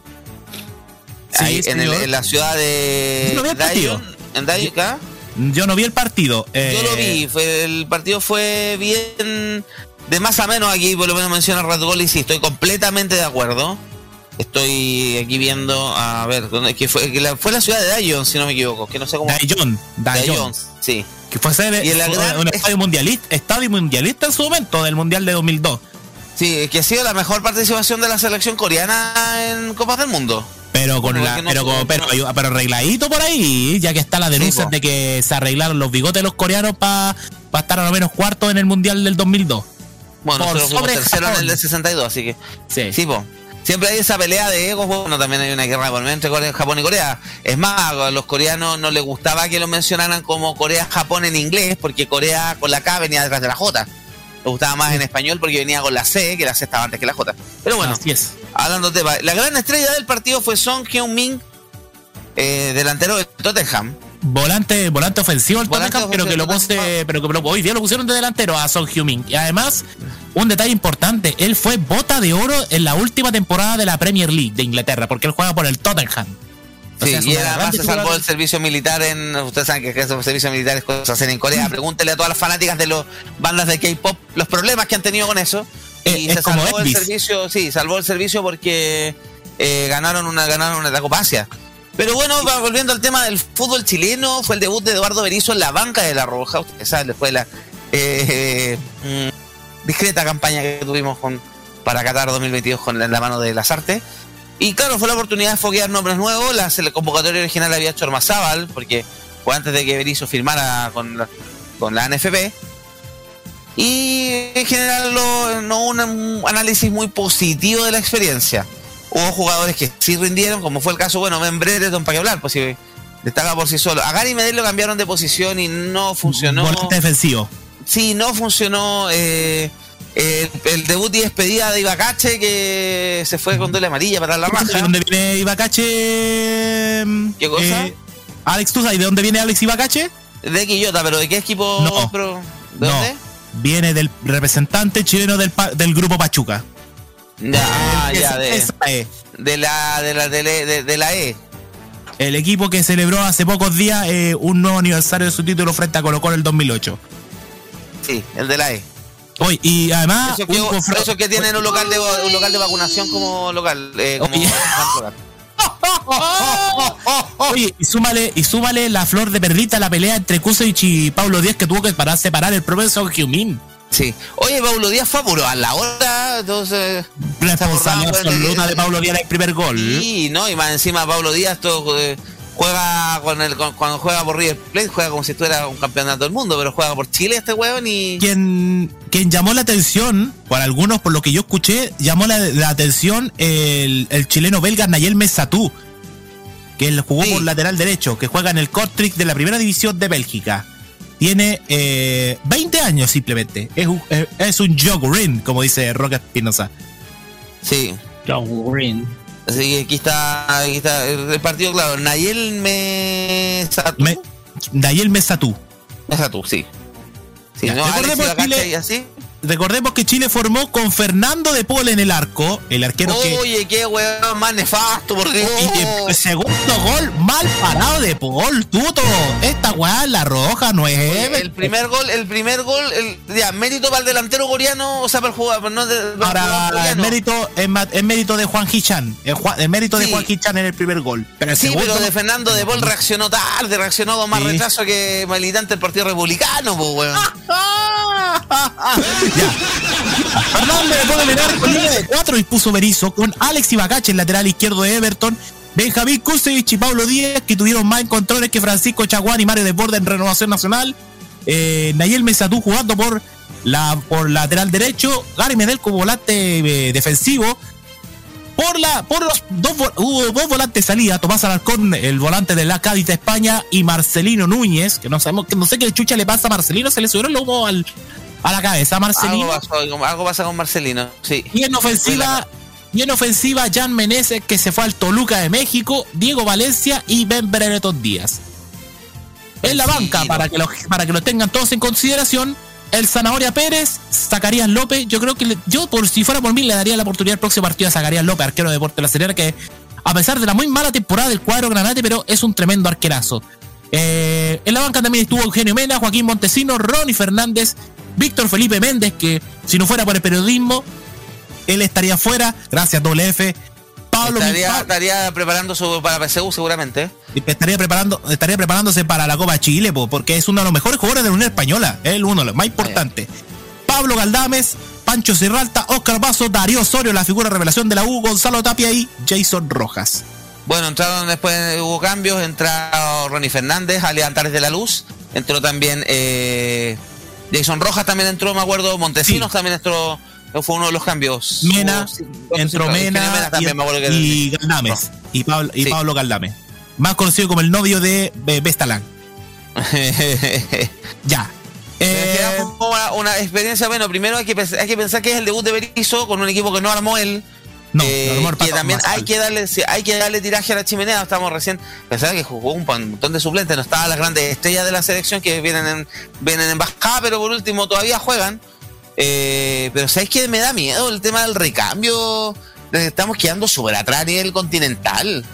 Sí, Ahí en, el- en la ciudad de no vi el partido. En ¿acá? Yo no vi el partido. eh, Yo lo vi, fue, el partido fue bien de más a menos aquí, por lo menos menciona Red Gol y sí, estoy completamente de acuerdo. Estoy aquí viendo, a ver, ¿dónde que fue? Que la- fue la ciudad de Daejeon, si no me equivoco, que no sé cómo. Daejeon. Daejeon, sí. Que fue sede- Y la gran- un estadio mundialista, estadio mundialista en su momento, del Mundial de 2002. Sí, que ha sido la mejor participación de la selección coreana en Copas del Mundo. Pero con la, no pero, como- pero, pero arregladito por ahí, ya que está la denuncia de que se arreglaron los bigotes de los coreanos para estar a lo menos cuarto en el Mundial del 2002. Bueno, nosotros fuimos tercero en el del 62, así que. Sí. po. Siempre hay esa pelea de egos, bueno, también hay una guerra por medio entre Japón y Corea. Es más, a los coreanos no les gustaba que lo mencionaran como Corea-Japón en inglés, porque Corea con la K venía detrás de la J. Les gustaba más en español porque venía con la C, que la C estaba antes que la J. Pero bueno, Así es. hablando de tema, la gran estrella del partido fue Song Hyun-min, eh, delantero de Tottenham. Volante, volante ofensivo el Volante Tottenham, pero que lo puse, pero que lo- hoy día lo pusieron de delantero a Son Heung-min. Y además, un detalle importante, él fue bota de oro en la última temporada de la Premier League de Inglaterra, porque él juega por el Tottenham. O Sí, sea, y además se salvó del servicio militar en. Ustedes saben que esos servicios militares cosas hacen en Corea. Pregúntele a todas las fanáticas de las bandas de K-pop los problemas que han tenido con eso. Y Eh, es se como salvó Elvis. servicio, sí, salvó el servicio porque eh, ganaron una ganaron una Copa Asia. Pero bueno, volviendo al tema del fútbol chileno, fue el debut de Eduardo Berizzo en la banca de La Roja. Ustedes saben, después de la eh, mm, discreta campaña que tuvimos con, para Qatar 2022 con la, la mano de las artes. Y claro, fue la oportunidad de foguear nombres nuevos. La sele- convocatoria original había hecho Ormazábal, porque fue antes de que Berizzo firmara con la, con la NFP. Y en general no un análisis muy positivo de la experiencia. Hubo jugadores que sí rindieron, como fue el caso, bueno, Brereton, para qué hablar, pues si destaca por sí solo. A Gary Medel lo cambiaron de posición y no funcionó. Volante defensivo. Sí, no funcionó. eh, el, el debut y despedida de Ibacache que se fue con doble amarilla para la ¿De raja. dónde viene Ibacache? ¿Qué cosa? Eh, Alex, ¿tú sabes de dónde viene Alex Ibacache? De Quillota, pero ¿de qué equipo? No. ¿De No. dónde? Viene del representante chileno del, del grupo Pachuca. Ah, ya, de, Esa es. de la de la de, la- de- de la E. El equipo que celebró hace pocos días eh, un nuevo aniversario de su título frente a Colo Colo en el 2008. Sí, el de la E. Hoy, y además, Eso que, eso tienen un local de un local de vacunación como local, eh, como Oye. local. Oye, y súmale, y súmale la flor de perlita a la pelea entre Kusevich y Pablo Díaz que tuvo que parar, separar el profesor Hyumin. Sí. Oye, Pablo Díaz fue a la hora, entonces. Acordaba, absoluta de Pablo Díaz el primer gol. Sí, no, y más encima Pablo Díaz todo, eh, juega con el con- cuando juega por River Plate, juega como si estuviera un campeonato del mundo, pero juega por Chile este huevón y Quien, quien llamó la atención, por algunos, por lo que yo escuché, llamó la, la atención el, el chileno belga Nayel Mesatú, que él jugó por lateral derecho, que juega en el Kortrijk de la primera división de Bélgica. Tiene eh, 20 años simplemente. Es un, es, es un Jogurin, como dice Roque Espinosa. Sí. Green. Así que aquí está, aquí está el partido claro. Nayel Mesatú. Me- Nayel Mesatú. Mesatú, sí. Sí, Ya, no, Alex y así. Recordemos que Chile formó con Fernando de Paul en el arco, el arquero que Oye, qué huevón más nefasto, por Dios. Y el segundo gol mal parado de Paul, tuto. Esta weá la roja, no es Oye, el primer gol, el primer gol, el, ya, mérito para el delantero coreano, o sea, para el jugador, no de, para el jugador Ahora, el coreano. mérito, es, ma- es mérito de Juan Hichan. El, el mérito de. Juan Hichan en el primer gol. Pero el Sí, segundo pero de Fernando de Paul reaccionó tarde, reaccionó con más Sí. retraso que militante del Partido Republicano, pues, weón. Fernando de Paul en el arco, línea de cuatro y puso Berizzo con Alex Ibacache, el lateral izquierdo de Everton. Benjamín Kusevich y Pablo Díaz, que tuvieron más encontrones que Francisco Chaguán y Mario Desbordes en Renovación Nacional. Eh, Nayel Mesatú jugando por, la, por lateral derecho. Gary Medel como volante eh, defensivo. Por la, por los dos, hubo dos volantes de salida, Tomás Alarcón, el volante de la Cádiz de España, y Marcelino Núñez, que no sabemos, que no sé qué chucha le pasa a Marcelino, se le subió el lomo al, a la cabeza Marcelino. Algo, pasó, algo pasa con Marcelino, sí. Y en ofensiva, y en ofensiva, Jan Meneses, que se fue al Toluca de México, Diego Valencia y Ben Brereton Díaz. En la banca, para que, lo, para que lo tengan todos en consideración, el Zanahoria Pérez, Zacarías López, yo creo que le- yo, por si fuera por mí, le daría la oportunidad al próximo partido a Zacarías López, arquero de Deporte La Serena, que a pesar de la muy mala temporada del cuadro granate, pero es un tremendo arquerazo. Eh, en la banca también estuvo Eugenio Mena, Joaquín Montesino, Ronnie Fernández, Víctor Felipe Méndez, que si no fuera por el periodismo, él estaría fuera. Gracias, doble F. Pablo Estaría, estaría preparando su, para PSU seguramente. estaría preparando, estaría preparándose para la Copa Chile, po, porque es uno de los mejores jugadores de la Unión Española, es el uno de los más importantes. Pablo Galdames, Pancho Cirralta, Oscar Vaso, Darío Osorio, la figura revelación de la U, Gonzalo Tapia y Jason Rojas. Bueno, entraron después, hubo cambios, entró Ronnie Fernández, Ali Antares de la Luz, entró también eh, Jason Rojas también entró, me acuerdo, Montesinos también entró, fue uno de los cambios. Mena, cuatro, entró Mena, Eugenio también, y, me acuerdo que y Galdames, y, Pablo, y Pablo Galdames. Más conocido como el novio de Bestalán. ya. Eh, una, una experiencia, bueno, primero hay que, hay que pensar que es el debut de Berizzo con un equipo que no armó él. No, Eh, el que también hay que darle hay que darle tiraje a la chimenea. Estamos recién pensaba que jugó un montón de suplentes no estaban las grandes estrellas de la selección que vienen en vienen en bajada pero por último todavía juegan. Eh, pero sabes que me da miedo el tema del recambio. Estamos quedando súper atrás a nivel continental.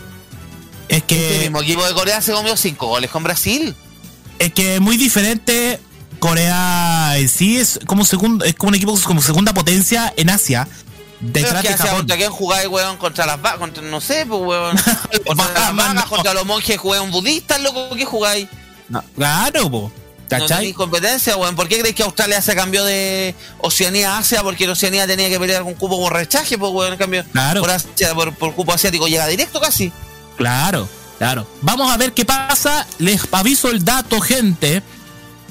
Es que el mismo equipo de Corea se comió cinco goles con Brasil. Es que es muy diferente. Corea en sí es como segundo, es como un equipo como segunda potencia en Asia. Detrás de Japón. contra quién jugáis, weón, contra las vacas, contra, no sé, pues, weón. contra las vacas, contra los monjes, juegan budistas, loco, ¿qué jugáis? No, claro, po. No ¿Cachai? tenéis competencia, weón. ¿Por qué creéis que Australia se cambió de Oceanía a Asia? Porque en Oceanía tenía que pelear con cupo por rechaje, pues, weón. En cambio, Claro. por, Asia- por, por cupo asiático llega directo casi. Claro, claro. Vamos a ver qué pasa. Les aviso el dato, gente.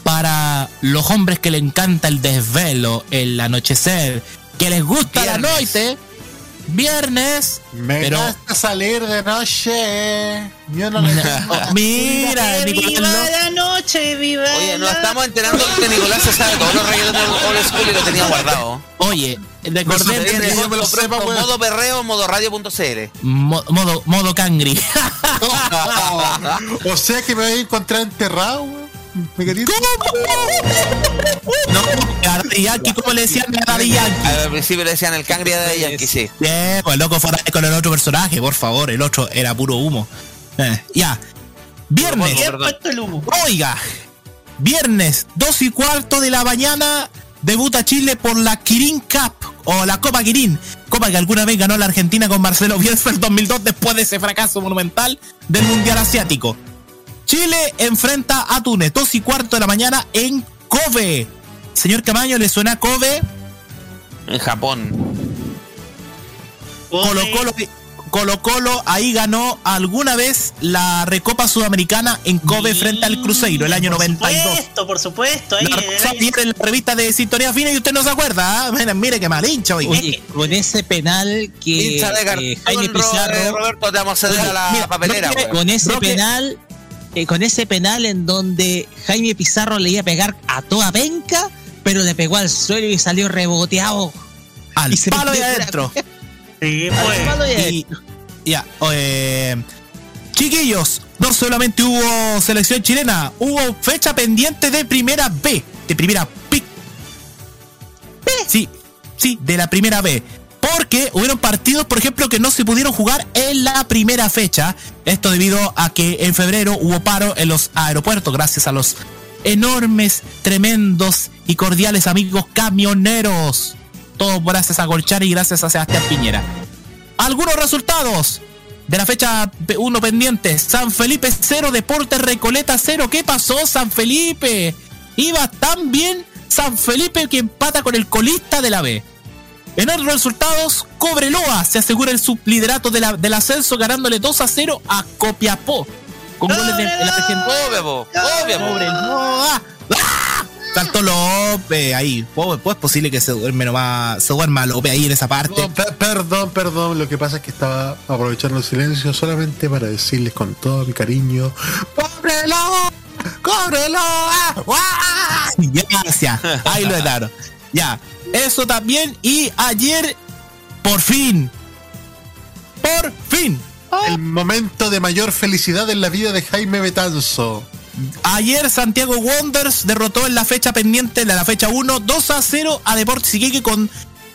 Para los hombres que le encanta el desvelo, el anochecer, que les gusta la Viernes. noche. Viernes. Me pero gusta salir de noche. Yo no le Mira, Nicolás López. la noche, viva Oye, nos estamos enterando que Nicolás se sabe todos los reggaetones old school y lo tenía guardado. Oye, Viene que con- con- con modo perreo, modo radio.cl. Mo- modo, modo cangri. o sea que me voy a encontrar enterrado, weón. Mi querido. No, a Daddy Yankee, ¿cómo le decían a Daddy Yankee? Al principio le decían el cangri a Daddy Yankee, sí. Bien, pues loco fue con el otro personaje, por favor. El otro era puro humo. Eh, ya. Viernes. Oiga. Viernes, 2 y cuarto de la mañana, debuta Chile por la Kirin Cup o la Copa Kirin. Copa que alguna vez ganó la Argentina con Marcelo Bielsa en 2002 después de ese fracaso monumental del Mundial Asiático. Chile enfrenta a Túnez, 2 y cuarto de la mañana en Kobe. Señor Camaño, ¿le suena Kobe? En Japón. Colo Colo, Colo Colo ahí ganó alguna vez la Recopa Sudamericana en Kobe frente al Cruzeiro el año 92. Por supuesto, por supuesto. Ahí, La en la revista de Sintonía Fina y usted no se acuerda. ¿ah? Mire, mire qué mal hincha hoy. Oye, con ese penal que Hincha de eh, Jaime Pizarro eh, Roberto, te vamos a ceder a la mira, papelera, con ese Roque- penal eh, con ese penal en donde Jaime Pizarro le iba a pegar a toda penca pero le pegó al suelo y salió reboteado Al y palo y adentro. Sí, Al palo y Y, ya, eh, chiquillos, no solamente hubo selección chilena, hubo fecha pendiente de primera B, de primera B. Sí, sí, de la primera B. Porque hubieron partidos, por ejemplo, que no se pudieron jugar en la primera fecha. Esto debido a que en febrero hubo paro en los aeropuertos gracias a los enormes, tremendos y cordiales amigos camioneros. Todo gracias a Golchar y gracias a Sebastián Piñera. Algunos resultados de la fecha 1 pendiente. San Felipe 0, Deportes Recoleta 0. ¿Qué pasó, San Felipe? Iba tan bien San Felipe que empata con el colista de la B. En otros resultados, Cobreloa se asegura el subliderato de la- del ascenso ganándole 2 a 0 a Copiapó. Con goles de, de la. Obvio, obvio, po. Cobreloa. ¡Ah! Saltó López ahí. ¿Cómo pues es posible que se duerme nomás, se duerma López ahí en esa parte? No, perdón, perdón. Lo que pasa es que estaba aprovechando el silencio solamente para decirles con todo mi cariño. ¡Cóbrelo! ¡Ah! ¡Ah! Gracias. Ahí lo daron. Ya. Eso también. Y ayer, por fin. Por fin. El momento de mayor felicidad en la vida de Jaime Betanzo. Ayer Santiago Wonders derrotó en la fecha pendiente de la fecha 1 2 a 0 a Deportes Iquique con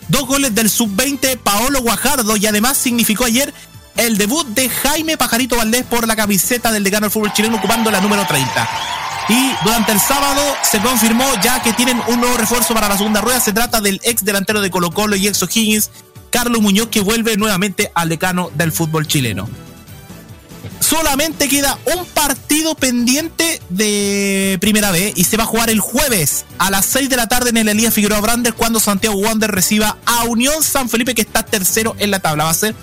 dos goles del sub-20 Paolo Guajardo y además significó ayer el debut de Jaime Pajarito Valdés por la camiseta del decano del fútbol chileno ocupando la número 30. Y durante el sábado se confirmó ya que tienen un nuevo refuerzo para la segunda rueda. Se trata del ex delantero de Colo Colo y ex O'Higgins, Carlos Muñoz, que vuelve nuevamente al decano del fútbol chileno solamente queda un partido pendiente de Primera B y se va a jugar el jueves a las 6 de la tarde en el Elías Figueroa Brander cuando Santiago Wander reciba a Unión San Felipe que está tercero en la tabla. Va a ser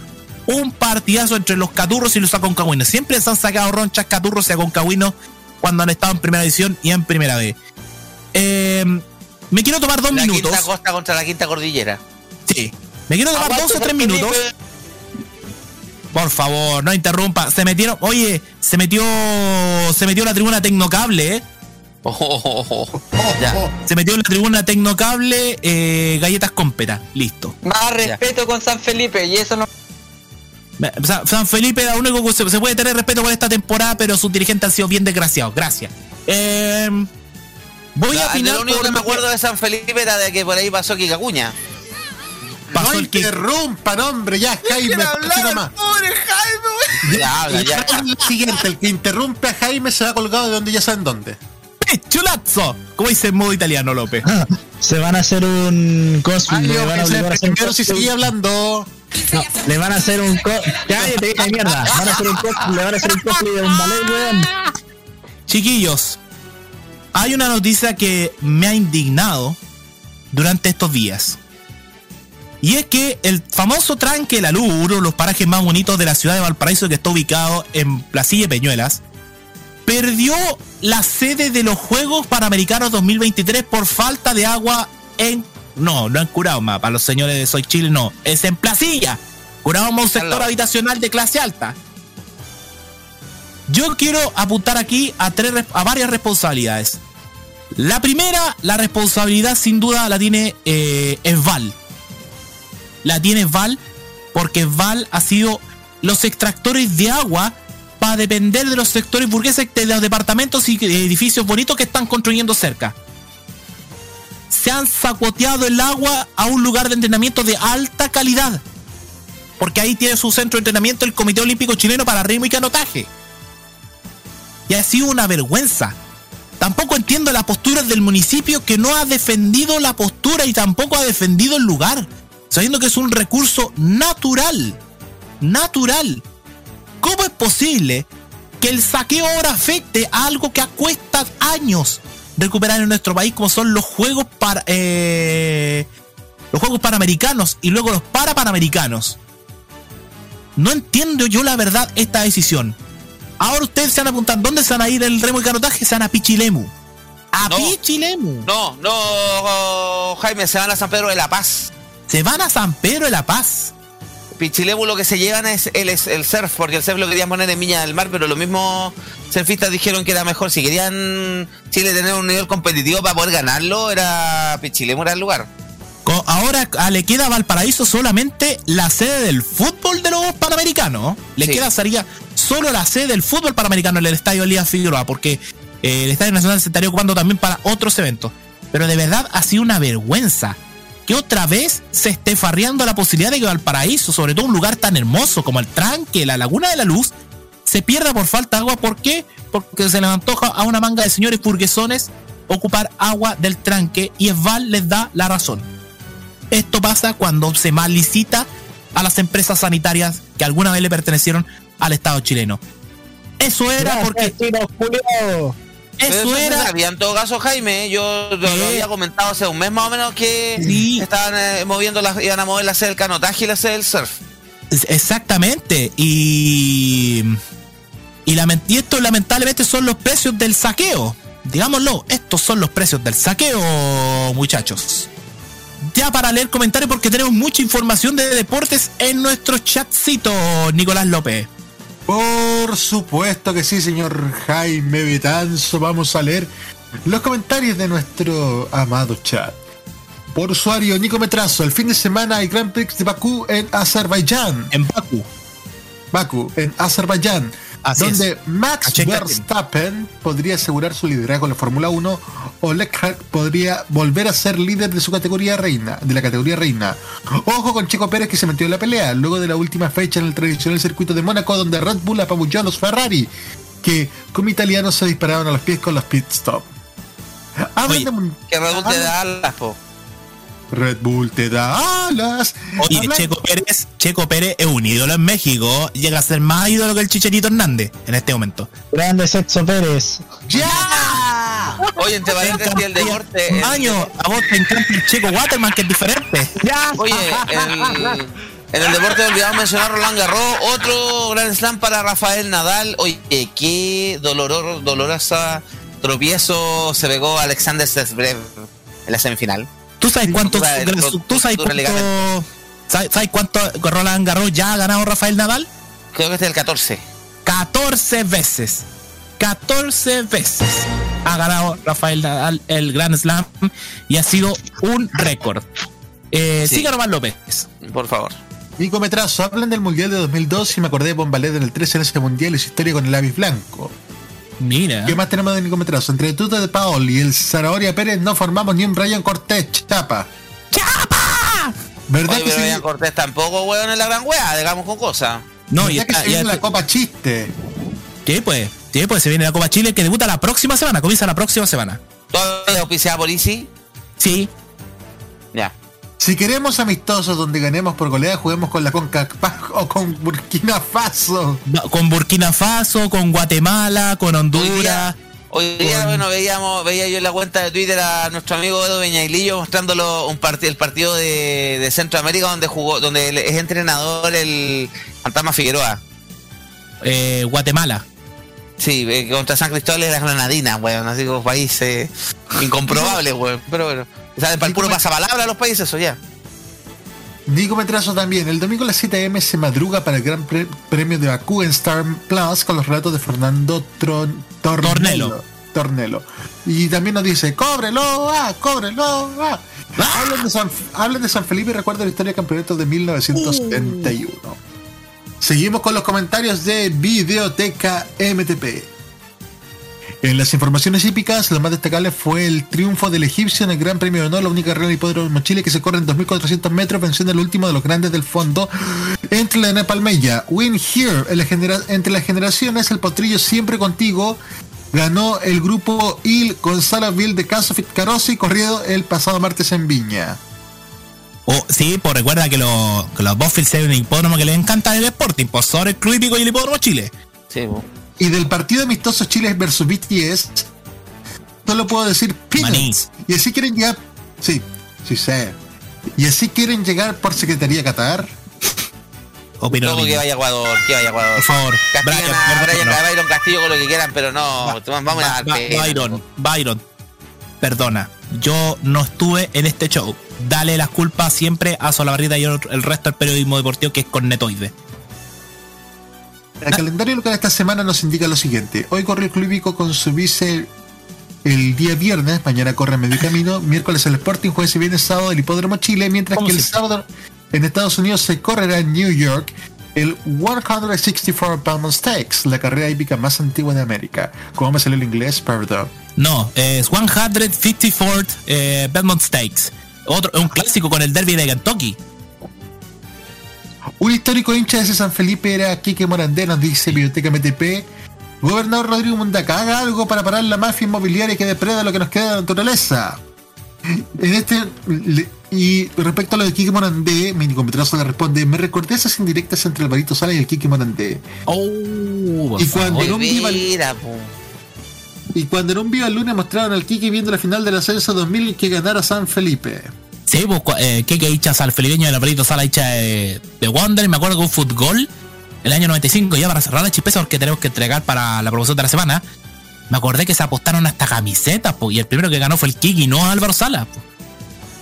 un partidazo entre los caturros y los aconcagüinos. Siempre se han sacado ronchas caturros y aconcagüinos cuando han estado en primera división y en primera B. Eh, me quiero tomar dos La minutos. quinta costa contra la quinta cordillera. Sí. Me quiero tomar dos o tres minutos. Por favor, no interrumpa. Se metieron, oye, se metió, se metió la tribuna Tecnocable, ¿eh? Ya. Se metió en la tribuna Tecnocable, eh, galletas cómpeta, listo. Más respeto con San Felipe y eso no. San Felipe lo único que se, puede tener respeto por esta temporada, pero sus dirigentes han sido bien desgraciados. Gracias. Eh, voy a opinar lo único por que me que- acuerdo de San Felipe era de que por ahí pasó Kikacuña. pasó no el que- interrumpan, hombre, ya, Jaime. así nomás. Ya, habla, ya. El siguiente, el que interrumpe a Jaime se va colgado de donde ya saben dónde. ¡Chulazzo! Como dice en modo italiano, López. Se van a hacer un cosplay. Van a pensé obligar a hacer un primero si seguía hablando. No, le van a hacer un co Cállate, de mierda. Van a hacer un le van a hacer un cosplay de un ballet, weón. Chiquillos, hay una noticia que me ha indignado durante estos días. Y es que el famoso tranque La Luz, uno de los parajes más bonitos de la ciudad de Valparaíso que está ubicado en Placilla Peñuelas, perdió la sede de los Juegos Panamericanos 2023 por falta de agua en... No, no en Curauma, para los señores de Soy Chile no, es en Placilla. Curauma es un sector habitacional de clase alta. Yo quiero apuntar aquí a, tres, res- a varias responsabilidades. La primera, la responsabilidad sin duda la tiene eh, Esval. La tiene Val porque Val ha sido los extractores de agua va a depender de los sectores burgueses de los departamentos y edificios bonitos que están construyendo cerca. Se han sacuoteado el agua a un lugar de entrenamiento de alta calidad. Porque ahí tiene su centro de entrenamiento el Comité Olímpico Chileno para Ritmo y Canotaje. Y ha sido una vergüenza. Tampoco entiendo la postura del municipio que no ha defendido la postura y tampoco ha defendido el lugar. Sabiendo que es un recurso natural. Natural. ¿Cómo es posible que el saqueo ahora afecte a algo que cuesta años recuperar en nuestro país, como son los juegos para eh, los juegos panamericanos y luego los para panamericanos? No entiendo yo la verdad esta decisión. Ahora ustedes se van a apuntar, ¿dónde se van a ir el remo y canotaje? Se van a Pichilemu. A No. Pichilemu. No, no, Jaime, se van a San Pedro de la Paz. Se van a San Pedro de la Paz. Pichilemu lo que se llevan es el, surf, porque el surf lo querían poner en Viña del Mar, pero los mismos surfistas dijeron que era mejor. Si querían Chile tener un nivel competitivo para poder ganarlo, era Pichilemu era el lugar. Ahora a- le queda a Valparaíso solamente la sede del fútbol de los panamericanos. Le Sí. queda sería solo la sede del fútbol panamericano en el estadio Elías Figueroa, porque eh, el estadio nacional se estaría ocupando también para otros eventos. Pero de verdad ha sido una vergüenza que otra vez se esté farreando la posibilidad de que Valparaíso, sobre todo un lugar tan hermoso como el Tranque, la Laguna de la Luz, se pierda por falta de agua. ¿Por qué? Porque se le antoja a una manga de señores burguesones ocupar agua del tranque y Esval les da la razón. Esto pasa cuando se malicita a las empresas sanitarias que alguna vez le pertenecieron al Estado chileno. Eso era porque. Eso se era. sabía en todo caso, Jaime. Yo lo, lo había comentado hace un mes más o menos que estaban eh, moviendo las, iban a mover la sede del canotaje y la sede del surf. Exactamente. Y. Y, lament- y esto lamentablemente son los precios del saqueo. Digámoslo, estos son los precios del saqueo, muchachos. Ya para leer comentarios porque tenemos mucha información de deportes en nuestro chatcito, Nicolás López. Por supuesto que sí, señor Jaime Betanzo. Vamos a leer los comentarios de nuestro amado chat. Por usuario Nico Metrazo, el fin de semana hay Grand Prix de Bakú en Azerbaiyán. En Bakú. Bakú, en Azerbaiyán. Así donde es. Max. Verstappen podría asegurar su liderazgo en la Fórmula 1 o Leclerc podría volver a ser líder de su categoría reina, de la categoría reina. Ojo con Checo Pérez que se metió en la pelea luego de la última fecha en el tradicional circuito de Mónaco donde Red Bull apabulló a los Ferrari que como italianos se dispararon a los pies con los pit stop. Hablan de mun- Que Red Bull te da alas, po. Red Bull te da alas. Oye, Checo Pérez, Checo Pérez es un ídolo en México. Llega a ser más ídolo que el Chicharito Hernández en este momento. Grande Sexo Pérez. ¡Ya! Oye, entre paréntesis, el deporte. el- Año, a vos te encanta el Checo Waterman, que es diferente. Oye, el- en el deporte olvidamos mencionar Roland Garros, otro gran slam para Rafael Nadal. Oye, qué dolor, dolorosa tropiezo se pegó Alexander Zverev en la semifinal. ¿Tú sabes cuánto, Dura el- tú sabes cuánto, sabes, cuánto Roland Garros ya ha ganado Rafael Nadal? Creo que es el 14. 14 veces. 14 veces ha ganado Rafael Nadal el Grand Slam y ha sido un récord. Eh, Sí. Siga Román López. Por favor. Nico Metrazo, hablan del Mundial de 2002 y me acordé de Bombalet en el 13 en ese Mundial y su historia con el Avis Blanco. Mira. ¿Qué más tenemos de Nico Metrazo? Entre Tuta de Paol y el Zanahoria Pérez no formamos ni un Brian Cortés, chapa. ¡Chapa! ¿Verdad Oye, que pero sí? Brian Cortés tampoco, weón, en la gran wea, digamos con cosas. No, ¿Verdad y que está, se viene la Copa Chiste? ¿Qué pues? ¿Qué pues? Se viene la Copa Chile que debuta la próxima semana. Comienza la próxima semana. ¿Todavía auspiciada por Easy? Sí. Ya. Si queremos amistosos donde ganemos por goleada, juguemos con la CONCACAF o con Burkina Faso. No, Con Burkina Faso, con Guatemala, con Honduras. Hoy día, bueno, veíamos, veía yo en la cuenta de Twitter a nuestro amigo Edo Beñailillo mostrándolo un parti- el partido de, de Centroamérica donde jugó, donde es entrenador el Fantasma Figueroa. eh, Guatemala. Sí, eh, contra San Cristóbal y las Granadinas, weón, así como países incomprobables, weón. Pero bueno, ¿saben? Para el puro pasapalabra los países, eso ya. Nico Metrazo también. El domingo a las 7 am se madruga para el Gran Pre- Premio de Bakú en Star Plus con los relatos de Fernando Tron- Tornelo. Tornelo. Tornelo. Y también nos dice, cóbrelo, ah, cóbrelo, ah. Hablen de, San, hablen de San Felipe y recuerda la historia del campeonato de 1971. Seguimos con los comentarios de Videoteca MTP. En las informaciones hípicas, lo más destacable fue el triunfo del egipcio en el Gran Premio de Honor, la única carrera hipódromo Chile que se corre en 2.400 metros, venciendo el último de los grandes del fondo entre la Palmella. Win Here, en la genera- entre las generaciones, el potrillo siempre contigo, ganó el grupo Il Gonzalo Vil de Caso Carosi, corrido el pasado martes en Viña. Oh, sí, pues recuerda que, los que los Boffield es un hipódromo que les encanta el Sporting, pues sobre el y el Hipódromo Chile. Sí, po. Y del partido amistoso Chile versus BTS, solo puedo decir Peanuts. Y así quieren llegar. Sí, sí sé. Y así quieren llegar por Secretaría Qatar. Opino Todo que vaya a Ecuador, que vaya a Ecuador. Por favor, Castiguen Brian, a perdón, Brian, no. a Byron Castillo con lo que quieran, pero no, vamos a. Byron, Byron, perdona, yo no estuve en este show. Dale las culpas siempre a Solabarrita y el el resto del periodismo deportivo que es cornetoide. El calendario local esta semana nos indica lo siguiente. Hoy corre el Club Hípico con su vice el día viernes, mañana corre medio camino, miércoles el Sporting, jueves y viernes sábado el Hipódromo Chile, mientras que el sábado en Estados Unidos se correrá en New York el 164 Belmont Stakes, la carrera hípica más antigua de América. ¿Cómo me salió el inglés? Perdón. No, es 154 eh, Belmont Stakes. Otro, un clásico con el derby de Kentucky. Un histórico hincha de ese San Felipe era Quique Morandé, nos dice Biblioteca MTP. Gobernador Rodrigo Mundaca, haga algo para parar la mafia inmobiliaria que depreda lo que nos queda de la naturaleza. En este, y respecto a lo de Quique Morandé, mi compatriota le responde, me recordé esas indirectas entre Alvarito Sala y el Quique Morandé. Oh, y cuando en un viva y cuando en un viva el lunes mostraron al Quique viendo la final del ascenso 2000 que ganara San Felipe. Sí, pues, eh, que hincha al felipeño de la Perito Sala hincha de, de Wonder. Me acuerdo que un fútbol el año 95, ya para cerrar la chispeza porque tenemos que entregar para la promoción de la semana. Me acordé que se apostaron hasta camisetas, po, y el primero que ganó fue el Kiki, no Álvaro Sala. po.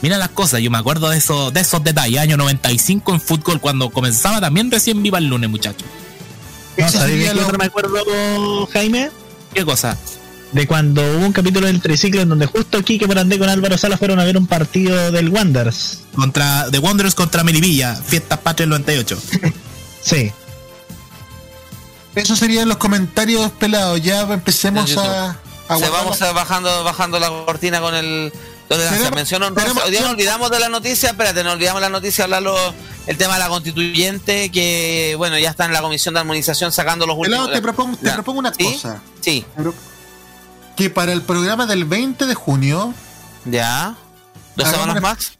Mira las cosas, yo me acuerdo de esos, de esos detalles. Año 95 en fútbol, cuando comenzaba también recién viva el lunes, muchachos. No, ¿sabes lo- me acuerdo, Jaime? ¿Qué cosa? De cuando hubo un capítulo del triciclo en donde justo Quique Morandé con Álvaro Salas fueron a ver un partido del Wanderers. Contra, de Wanderers contra Melivilla, Fiestas Patrias 98. Sí. Eso serían los comentarios pelados. Ya empecemos a, a Se vamos a- bajando, bajando la cortina con el. Tenemos- tenemos- Hoy día nos olvidamos de la noticia, espérate, nos olvidamos la noticia, hablarlo, el tema de la constituyente, que bueno, ya está en la comisión de armonización sacando los últimos. Pelado, te propongo, te propongo una ¿Sí? cosa. Sí. Que para el programa del 20 de junio. Ya. ¿Dos semanas más?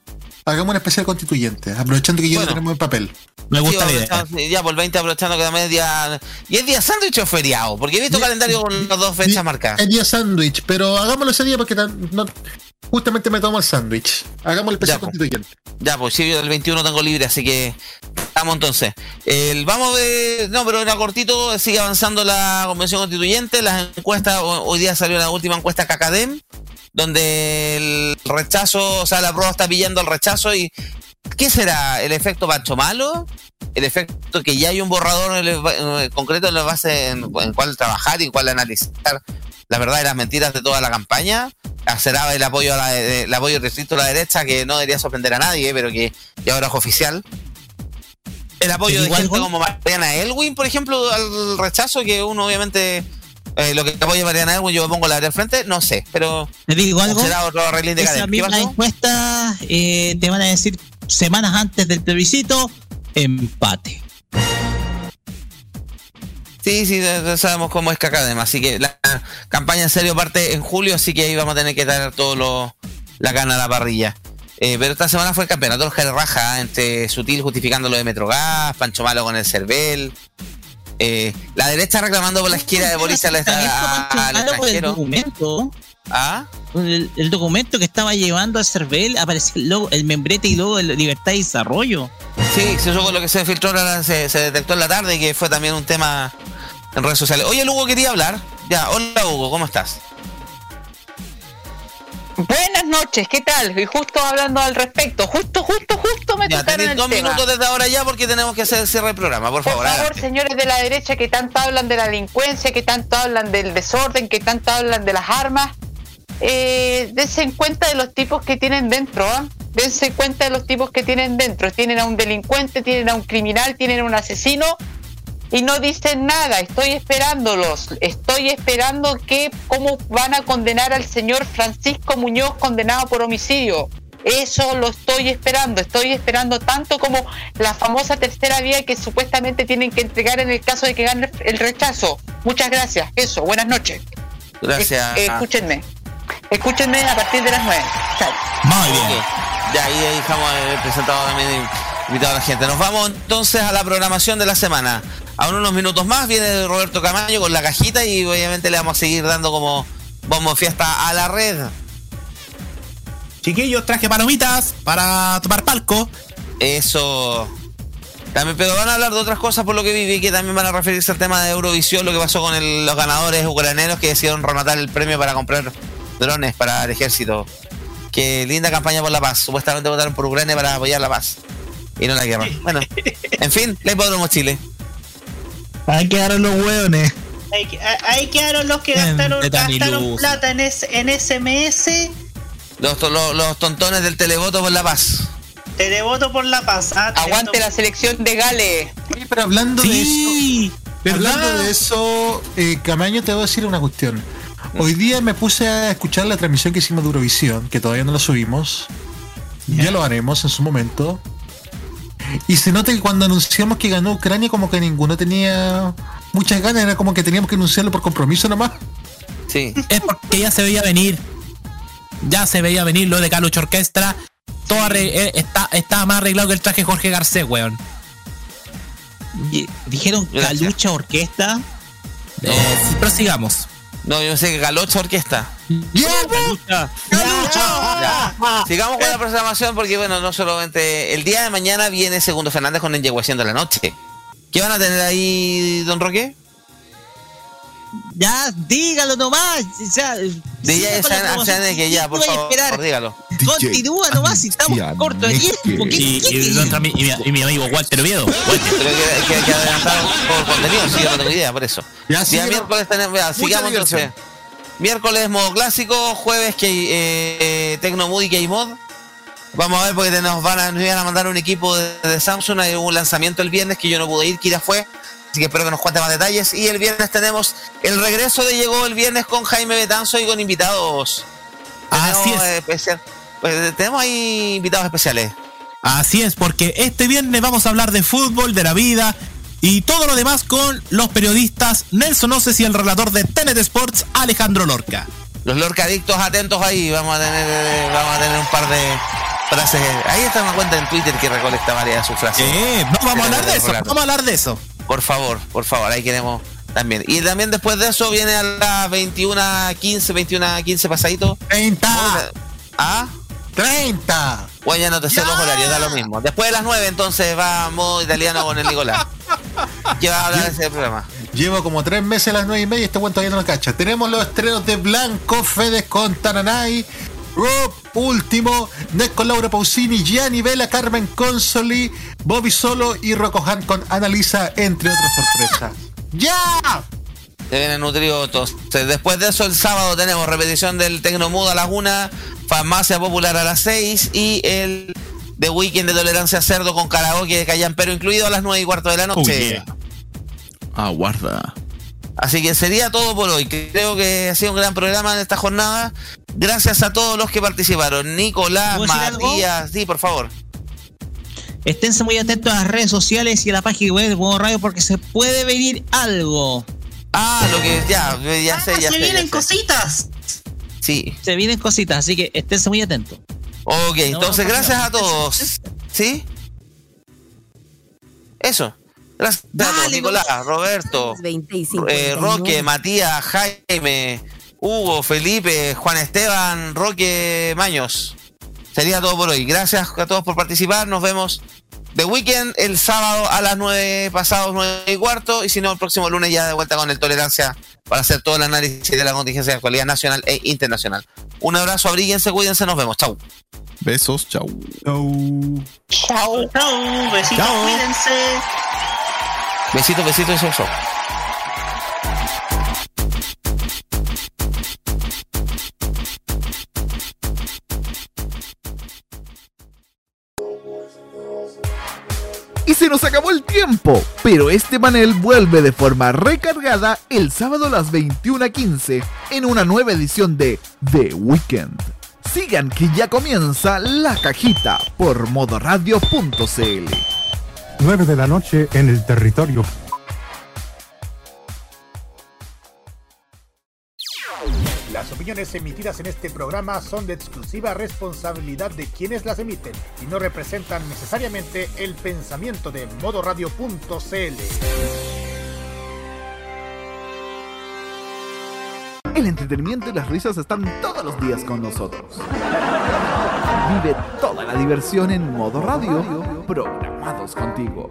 Hagamos un especial constituyente, aprovechando que ya Bueno. lo tenemos en papel. Me Sí, aprovechando- sí, ya por el 20 aprovechando que también es día. ¿Y es día sándwich o feriado? Porque he visto calendario con las dos fechas marcadas. Es día sándwich, pero hagámoslo ese día porque no- justamente me tomo el sándwich. Hagamos el especial Ya, po. constituyente. Ya, pues sí, el 21 tengo libre, así que estamos entonces. El, vamos de. No, pero era cortito, sigue avanzando la convención constituyente. Las encuestas, ho- hoy día salió la última encuesta CACADEM, donde el rechazo, o sea, la prueba está pillando el rechazo y. ¿Qué será? ¿El efecto Pancho Malo? ¿El efecto que ya hay un borrador en el- en concreto en la base en, en cuál trabajar y en cuál analizar las verdaderas mentiras de toda la campaña? será el apoyo a la, el apoyo restricto a la derecha que no debería sorprender a nadie pero que ya ahora es oficial el apoyo ¿Te de gente como Mariana Elwin por ejemplo al rechazo que uno obviamente eh, lo que apoya Mariana Elwin yo me pongo la al frente no sé pero ¿Te digo algo? será otro arreglín de Esa cadena ¿Qué misma encuesta eh, te van a decir semanas antes del plebiscito, empate. Sí, sí, sabemos cómo es Cacadem, así que la campaña en serio parte en julio, así que ahí vamos a tener que dar todo lo, la gana a la parrilla. Eh, pero esta semana fue el campeonato Jerez Raja, entre Sutil justificando lo de Metrogas, Pancho Malo con el Cervel, eh, la derecha reclamando por la izquierda de Boris al, documento. ¿Ah? El, el documento que estaba llevando a Cervel apareció el, logo, el membrete y logo de Libertad y Desarrollo. Sí, eso fue lo que se filtró, ahora se, se detectó en la tarde y que fue también un tema en redes sociales. Oye, Hugo quería hablar. Ya, hola Hugo, ¿cómo estás? Buenas noches, ¿qué tal? Y justo hablando al respecto, justo, justo, justo me Ya, tocaron el dos tema. minutos desde ahora ya porque tenemos que hacer el cierre del programa, por Por favor. favor, adelante. señores de la derecha que tanto hablan de la delincuencia, que tanto hablan del desorden, que tanto hablan de las armas, eh, dense en cuenta de los tipos que tienen dentro, ¿ah? Dense cuenta de los tipos que tienen dentro. Tienen a un delincuente, tienen a un criminal, tienen a un asesino y no dicen nada. Estoy esperándolos. Estoy esperando que cómo van a condenar al señor Francisco Muñoz condenado por homicidio. Eso lo estoy esperando. Estoy esperando tanto como la famosa tercera vía que supuestamente tienen que entregar en el caso de que gane el rechazo. Muchas gracias. Eso. Buenas noches. Gracias. Escúchenme. Escúchenme a partir de las nueve. Chao. Muy bien. Ya ahí dejamos presentado también invitado a la gente. Nos vamos entonces a la programación de la semana. A unos minutos más viene Roberto Camaño con la cajita y obviamente le vamos a seguir dando como bombo fiesta a la red. Chiquillos, traje palomitas para tomar palco. Eso. También, pero van a hablar de otras cosas por lo que viví, que también van a referirse al tema de Eurovisión, lo que pasó con el- los ganadores ucranianos que decidieron rematar el premio para comprar drones para el ejército. Qué linda campaña por la paz. Supuestamente votaron por Ucrania para apoyar la paz y no la guerra. Bueno, en fin, la hipódromo Chile. Ahí quedaron los hueones. Ahí, que- ahí quedaron los que gastaron, plata en, SMS. Los, to- los, los tontones del televoto por la paz. Televoto por la paz. ah, Aguante la selección de Gale. Oye, pero hablando de eso, ¿verdad? hablando de eso, eh, Camaño, te voy a decir una cuestión. Hoy día me puse a escuchar la transmisión que hicimos de Eurovisión, que todavía no la subimos. Ya lo haremos en su momento. Y se nota que cuando anunciamos que ganó Ucrania, como que ninguno tenía muchas ganas, era como que teníamos que anunciarlo por compromiso nomás. Sí. Es porque ya se veía venir. Ya se veía venir lo de Calucho Orquestra. Todo eh, está, estaba más arreglado que el traje Jorge Garcés, weón. Dijeron Calucha Orquesta. Eh, prosigamos. No, yo sé que Galocha Orquesta. Calucha. Ya. Sigamos con la programación porque, bueno, no solamente. El día de mañana viene Segundo Fernández con Enyeguación de la Noche. ¿Qué van a tener ahí, don Roque? Ya, dígalo nomás. O sea, de que ya, ¿Qué por favor, esperar? dígalo. Continúa nomás si estamos cortos de tiempo. ¿Qué- Y, y mi, y mi amigo Walter Oviedo. Walter. Pero que, que, que adelantar por contenido, sí, yo no tengo idea, por eso. Ya, síguenos. miércoles tenemos, sigamos entonces. Miércoles modo clásico, jueves que eh, eh, Tecno Mood y K-Mod. Vamos a ver porque te- nos van a, nos iban a mandar un equipo de, de Samsung, hay un lanzamiento el viernes que yo no pude ir, Kira fue. Así que espero que nos cuente más detalles. Y el viernes tenemos el regreso de Llegó el viernes con Jaime Betanzo y con invitados. Así Tenemos, es. eh, especial- pues, tenemos ahí invitados especiales. Así es, porque este viernes vamos a hablar de fútbol, de la vida y todo lo demás con los periodistas Nelson Oces y el relator de TNT Sports, Alejandro Lorca. Los lorcadictos atentos ahí, vamos a tener, eh, vamos a tener un par de frases. Ahí está una cuenta en Twitter que recolecta varias de sus frases. Eh, no vamos a hablar de eso, vamos a hablar de eso. Por favor, por favor, ahí queremos también. Y también después de eso viene a las 21.15, 21.15 pasadito. 30. ¿Ah? 30. Bueno, ya no te sé los horarios, da lo mismo. Después de las 9 entonces va modo italiano con el Nicolás. ¿Qué va a hablar de ese programa? Llevo como tres meses a las nueve y media y este cuento todavía no lo cacha. Tenemos los estrenos de Blanco, Fedes con Tananay, Rob Último, Nes con Laura Pausini, Gianni Vela, Carmen Consoli, Bobby Solo y Rocco Han con Analisa, entre otras sorpresas. ¡Ya! Se viene nutrido entonces. Después de eso, el sábado tenemos repetición del Tecnomudo a las 1, Farmacia Popular a las 6 y el The Weekend de Tolerancia Cerdo con karaoke de Callan Pero incluido a las 9 y cuarto de la noche. Aguarda. Así que sería todo por hoy. Creo que ha sido un gran programa en esta jornada. Gracias a todos los que participaron. Nicolás. Matías, sí, por favor. Esténse muy atentos a las redes sociales y a la página web de Modo Radio porque se puede venir algo. Ah, lo que ya, ya sé, ya se sé. vienen ya sé. cositas. Sí. Se vienen cositas, así que esténse muy atentos. Ok, entonces no, gracias no. a todos. ¿Sí? Eso. Gracias a todos. Nicolás, Roberto, 20 y eh, 59. Roque, Matías, Jaime, Hugo, Felipe, Juan Esteban, Roque Maños. Sería todo por hoy. Gracias a todos por participar. Nos vemos de weekend el sábado a las 9 pasados 9 y cuarto. Y si no, el próximo lunes ya de vuelta con el Tolerancia para hacer todo el análisis de la contingencia de actualidad nacional e internacional. Un abrazo, abríguense, cuídense, nos vemos. Chau. Besos, chau. Chau. Chao, chao, besitos, cuídense. Besitos, besitos y chau, se nos acabó el tiempo, pero este panel vuelve de forma recargada el sábado a las 21.15 en una nueva edición de The Weekend. Sigan que ya comienza la cajita por modoradio.cl. 9 de la noche en el territorio. Las opiniones emitidas en este programa son de exclusiva responsabilidad de quienes las emiten y no representan necesariamente el pensamiento de modoradio.cl. El entretenimiento y las risas están todos los días con nosotros. Vive toda la diversión en modo radio, programados contigo.